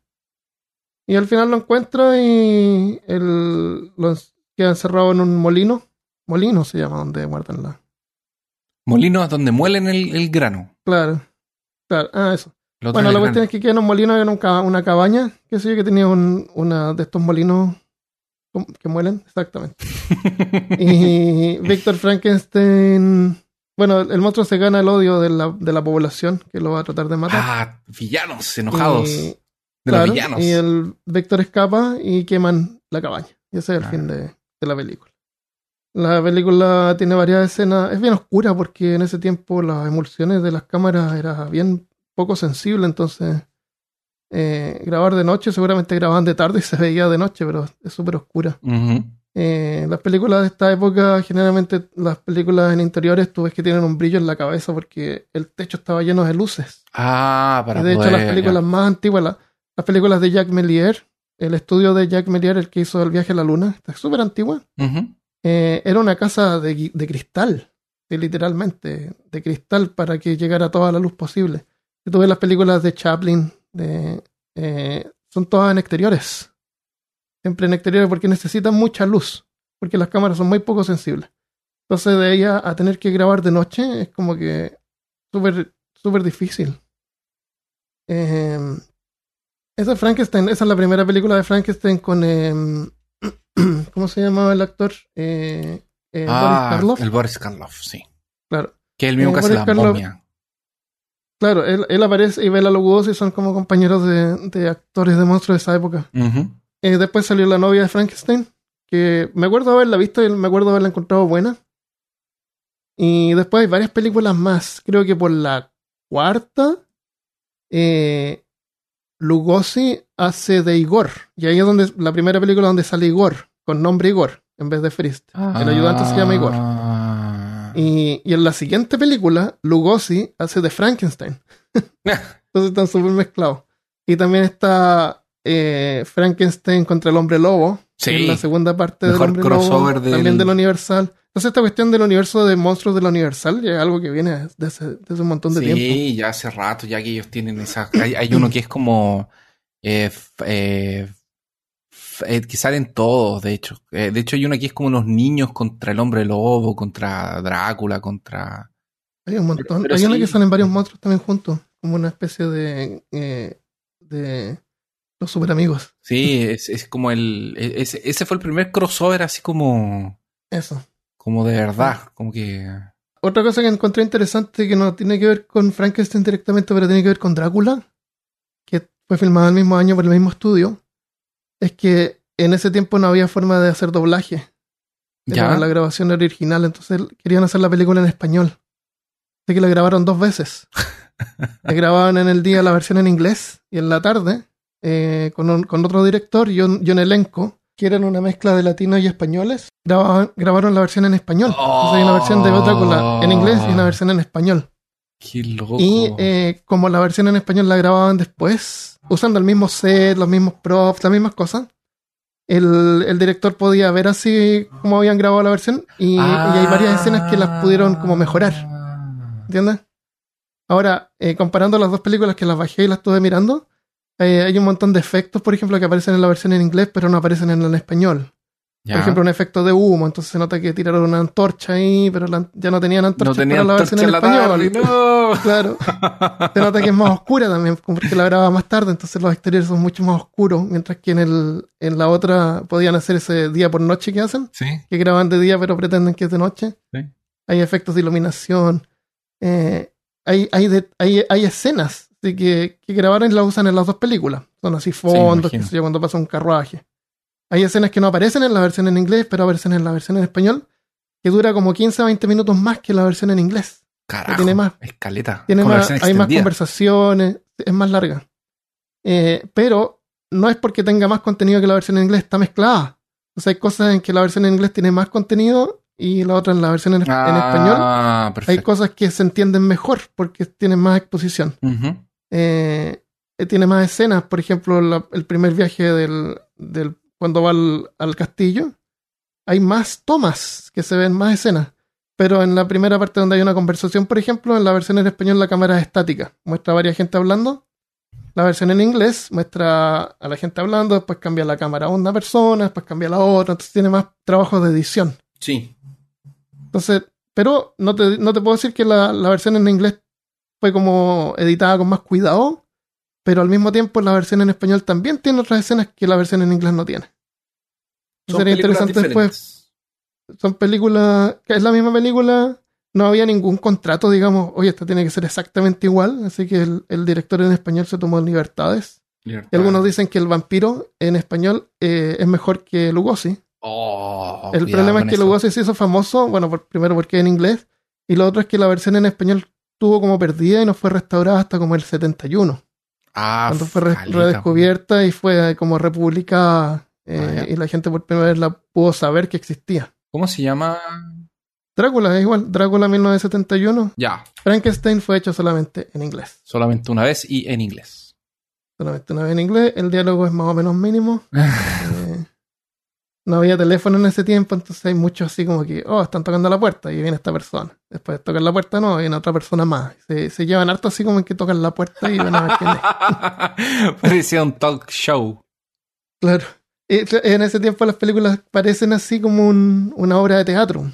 Y al final lo encuentra y él lo queda encerrado en un molino. Molino se llama donde guardan la, Molinos donde muelen el, grano. Claro. Claro. Ah, eso. bueno, la cuestión es que queda en un molino, en una cabaña, qué sé yo, que tenía un, una de estos molinos que muelen, exactamente. y Víctor Frankenstein. Bueno, el monstruo se gana el odio de la, de la población que lo va a tratar de matar. Ah, villanos enojados. de los villanos. Y el Víctor escapa y queman la cabaña. Y ese es el ah. fin de, de la película. La película tiene varias escenas, es bien oscura porque en ese tiempo las emulsiones de las cámaras era bien poco sensible, entonces eh, grabar de noche, seguramente grababan de tarde y se veía de noche, pero es súper oscura. Eh, las películas de esta época, generalmente las películas en interiores, tú ves que tienen un brillo en la cabeza porque el techo estaba lleno de luces. Ah, para De hecho, las películas más antiguas, las películas de Jack Melier, el estudio de Jack Melier, el que hizo el viaje a la luna, está súper antigua. Eh, era una casa de, cristal, literalmente, de cristal para que llegara toda la luz posible. Si tú ves las películas de Chaplin, de, eh, son todas en exteriores. Siempre en exteriores porque necesitan mucha luz, porque las cámaras son muy poco sensibles. Entonces de ella a tener que grabar de noche es como que súper súper difícil. Eh, esa es Frankenstein, esa es la primera película de Frankenstein con em, ¿Cómo se llamaba el actor? Eh, eh, ah, Boris Karloff. El Boris Karloff, sí. Claro. Que el mismo eh, que hace la momia. Claro, él, él aparece y Bela Lugosi son como compañeros de, de actores de monstruos de esa época. Eh, después salió La novia de Frankenstein, que me acuerdo haberla visto y me acuerdo haberla encontrado buena. Y después hay varias películas más. Creo que por la cuarta, eh, Lugosi hace de Igor. Y ahí es donde la primera película donde sale Igor, con nombre Igor, en vez de Frist. El ayudante se llama Igor. Ah. Y, y en la siguiente película, Lugosi hace de Frankenstein. Entonces están súper mezclados. Y también está eh, Frankenstein contra el hombre lobo. Sí. es la segunda parte del hombre crossover lobo. del- También del Universal. Entonces esta cuestión del universo de monstruos de la Universal ya es algo que viene desde hace, desde un montón de sí, tiempo. ya hace rato, ya que ellos tienen esa. Hay, hay uno que es como. Eh, eh, eh, que salen todos, de hecho. Eh, de hecho, hay uno que es como unos niños contra el hombre lobo, contra Drácula, contra. Hay un montón. Pero Hay una que salen varios monstruos también juntos. Como una especie de... eh, de los super amigos. Sí, es, es como el. e, Ese, ese fue el primer crossover así como. Eso. Como de verdad. Como que. Otra cosa que encontré interesante que no tiene que ver con Frankenstein directamente, pero tiene que ver con Drácula, fue filmado el mismo año por el mismo estudio, es que en ese tiempo no había forma de hacer doblaje. Era Ya. la grabación original, entonces querían hacer la película en español. Así que la grabaron dos veces. la grababan en el día la versión en inglés y en la tarde eh, con, un- con otro director y un, y un elenco que eran una mezcla de latinos y españoles. Grababan- grabaron la versión en español. Entonces hay una versión de Drácula en inglés y una versión en español. Qué loco. Y eh, como la versión en español la grababan después, usando el mismo set, los mismos props, las mismas cosas, el, el director podía ver así como habían grabado la versión y, y hay varias escenas que las pudieron como mejorar, Ah. ¿entiendes? Ahora, eh, comparando las dos películas que las bajé y las estuve mirando, eh, hay un montón de efectos, por ejemplo, que aparecen en la versión en inglés, pero no aparecen en en español. Ya. Por ejemplo, un efecto de humo, entonces se nota que tiraron una antorcha ahí, pero la- ya no tenían antorcha no tenía para la versión en la español. tarde, no. Claro. Se nota que es más oscura también, porque la grababa más tarde, entonces los exteriores son mucho más oscuros, mientras que en, el, en la otra podían hacer ese día por noche que hacen, Sí. que graban de día pero pretenden que es de noche. Sí. Hay efectos de iluminación, eh, hay, hay, de- hay, hay escenas de que, que grabaron y la usan en las dos películas. Son así fondos, que imagino. sé yo, cuando pasa un carruaje. Hay escenas que no aparecen en la versión en inglés, pero aparecen en la versión en español, que dura como 15 a 20 minutos más que la versión en inglés. Carajo. tiene más- Escaleta. Tiene más, hay más conversaciones, es más larga. Eh, pero no es porque tenga más contenido que la versión en inglés, está mezclada. O sea, hay cosas en que la versión en inglés tiene más contenido y la otra en la versión en, en español. Ah, Hay perfecto. cosas que se entienden mejor porque tienen más exposición. Eh, eh, tiene más escenas, por ejemplo, la- el primer viaje del, del cuando va al, al castillo. Hay más tomas que se ven más escenas. Pero en la primera parte donde hay una conversación, por ejemplo, en la versión en español la cámara es estática. Muestra a varias gente hablando. La versión en inglés muestra a la gente hablando, después cambia la cámara a una persona, después cambia a la otra. Entonces tiene más trabajo de edición. Sí. Entonces, pero no te, no te puedo decir que la, la versión en inglés fue como editada con más cuidado, pero al mismo tiempo la versión en español también tiene otras escenas que la versión en inglés no tiene. Son Sería interesante después. diferentes. Son películas, que es la misma película, no había ningún contrato, digamos, oye, esta tiene que ser exactamente igual, así que el, el director en español se tomó libertades. Libertad. Y algunos dicen que el vampiro en español eh, es mejor que Lugosi. Oh, El problema es que eso. Lugosi se hizo famoso, bueno, por- primero porque es en inglés, y lo otro es que la versión en español tuvo como perdida y no fue restaurada hasta como el 71, Ah, cuando fue re- redescubierta y fue como republicada eh, Ah, ya. y la gente por primera vez la pudo saber que existía. ¿Cómo se llama? Drácula es igual, Drácula 1971, Ya, Frankenstein fue hecho solamente en inglés. solamente una vez y en inglés. Solamente una vez en inglés, el diálogo es más o menos mínimo. Eh, no había teléfono en ese tiempo, entonces hay muchos así como que, oh, están tocando la puerta y viene esta persona. Después de tocar la puerta, no, viene otra persona más. Se, se llevan harto así como que tocan la puerta y van a ver quién es. Parecía un talk show. Claro. En ese tiempo las películas parecen así como un- una obra de teatro,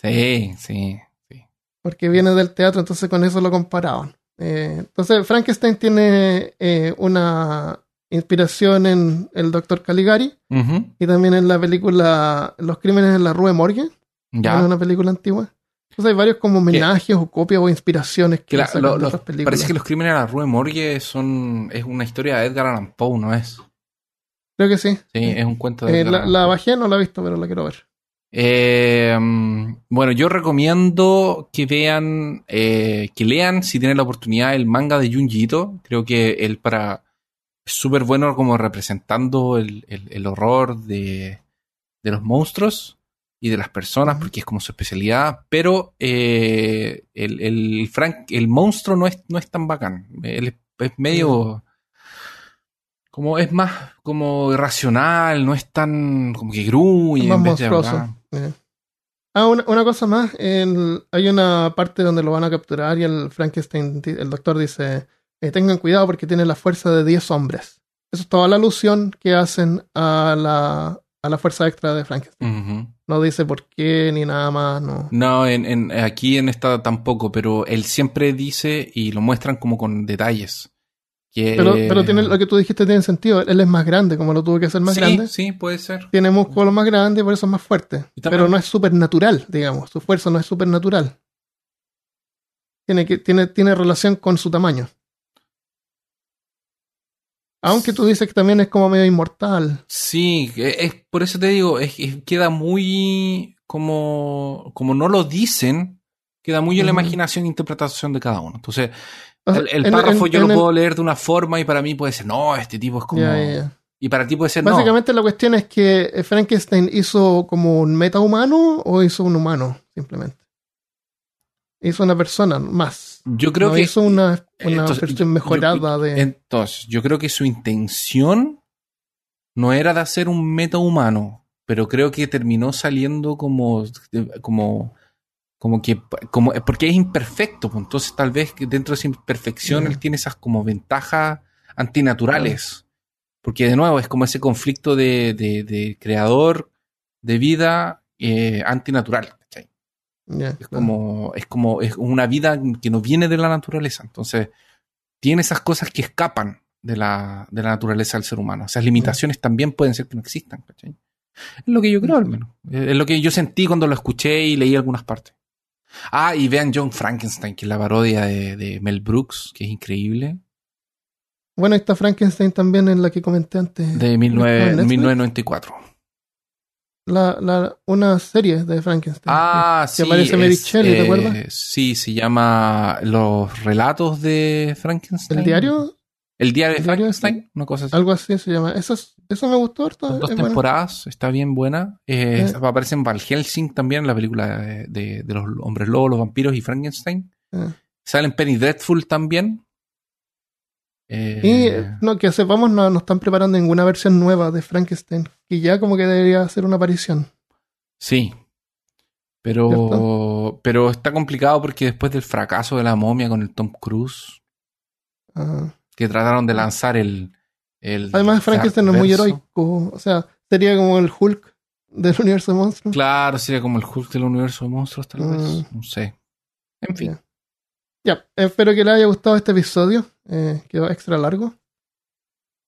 Sí, sí, sí. porque viene del teatro, entonces con eso lo comparaban. Eh, entonces Frankenstein tiene eh, una inspiración en el Doctor Caligari y también en la película Los crímenes en la Rue Morgue, Ya. en una película antigua. Entonces hay varios como homenajes o copias o inspiraciones que, Que la- sacan lo- de otras películas. parece que los crímenes de la Rue Morgue son es una historia de Edgar Allan Poe, ¿no es? Creo que sí. Sí, es un cuento de Eh, la, la bajé, no la he visto, pero la quiero ver. Eh, bueno, yo recomiendo que vean, eh, que lean si tienen la oportunidad el manga de Junji Ito. Creo que él para es súper bueno como representando el, el- el horror de, de los monstruos y de las personas, porque es como su especialidad. Pero eh, el, el Frank, el monstruo no es, no es tan bacán. Él es, es medio como es más como irracional, no es tan como que gruñe más en vez de monstruoso. hablar. Eh. Ah, una, una cosa más. el- hay una parte donde lo van a capturar y el Frankenstein, el doctor dice, eh, tengan cuidado porque tiene la fuerza de 10 hombres. Eso es toda la alusión que hacen a la, a la fuerza extra de Frankenstein. No dice por qué ni nada más, no. No, en, en- aquí en esta tampoco, pero él siempre dice y lo muestran como con detalles. Que, Pero, pero tiene, lo que tú dijiste tiene sentido. Él es más grande, como lo tuvo que hacer más sí, grande. Sí, puede ser. Tiene músculos más grandes, por eso es más fuerte. Y Pero no es supernatural, digamos. Su fuerza no es supernatural. Tiene, que, tiene, tiene relación con su tamaño. Aunque tú dices que también es como medio inmortal. Sí, es, por eso te digo, es, es- queda muy como, como no lo dicen, queda muy en la imaginación e interpretación de cada uno. Entonces, el, párrafo en- yo en lo puedo leer de una forma y para mí puede ser, no, este tipo es como... Y para ti puede ser, no. Básicamente la cuestión es que eh, Frankenstein hizo como un metahumano o hizo un humano, simplemente. Hizo una persona más. Yo creo no que... hizo una, una Entonces, versión yo- mejorada de. Entonces, yo creo que su intención no era de hacer un meta humano, pero creo que terminó saliendo como, como, como que, como, porque es imperfecto, pues, entonces tal vez que dentro de esa imperfección él tiene esas como ventajas antinaturales, porque de nuevo es como ese conflicto de, de, de creador de vida eh, antinatural, ¿cachai? Ya, Es como, es como, es una vida que no viene de la naturaleza. Entonces, tiene esas cosas que escapan de la, de la naturaleza del ser humano. Esas limitaciones también pueden ser que no existan, ¿cachai? Es lo que yo creo, al menos. Es lo que yo sentí cuando lo escuché y leí algunas partes. Ah, y vean John Frankenstein, que es la parodia de, de Mel Brooks, que es increíble, Bueno, ahí está Frankenstein también en la que comenté antes. de ¿En 19 Netflix? 1994. La, la, una serie de Frankenstein. Ah, Que sí. aparece Mary Shelley, ¿te eh, acuerdas? Sí, se llama Los relatos de Frankenstein. ¿El diario? El diario de ¿El diario? Frankenstein, una cosa así. Algo así se llama. Eso, es- eso me gustó harto. Dos es temporadas, está bien buena. Eh, Eh. Aparece en Val Helsing también, la película de, de- de los hombres lobos, los vampiros y Frankenstein. Eh. Sale en Penny Dreadful también. Y eh, no, que sepamos, no, no están preparando ninguna versión nueva de Frankenstein. Que ya como que debería hacer una aparición. Sí. Pero, ¿Cierto? pero está complicado porque después del fracaso de la momia con el Tom Cruise, Ajá. que trataron de lanzar el. El Además, Frankenstein no es muy heroico. O sea, sería como el Hulk del universo de monstruos. Claro, sería como el Hulk del universo de monstruos, tal vez. Mm. No sé. En fin. Ya, espero que les haya gustado este episodio. Eh, quedó extra largo.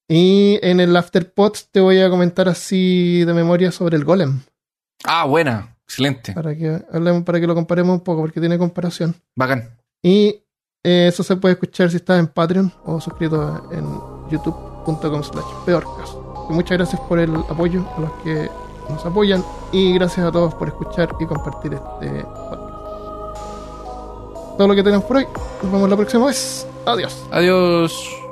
Y en el Afterpod te voy a comentar así de memoria sobre el Golem. Ah, buena. Excelente. Para que hablemos, para que lo comparemos un poco, porque tiene comparación. Bacán. Y eh, eso se puede escuchar si estás en Patreon o suscrito en youtube.com slash peorcaso. Y muchas gracias por el apoyo a los que nos apoyan y gracias a todos por escuchar y compartir este podcast. Todo lo que tenemos por hoy. Nos vemos la próxima vez. Adiós. Adiós.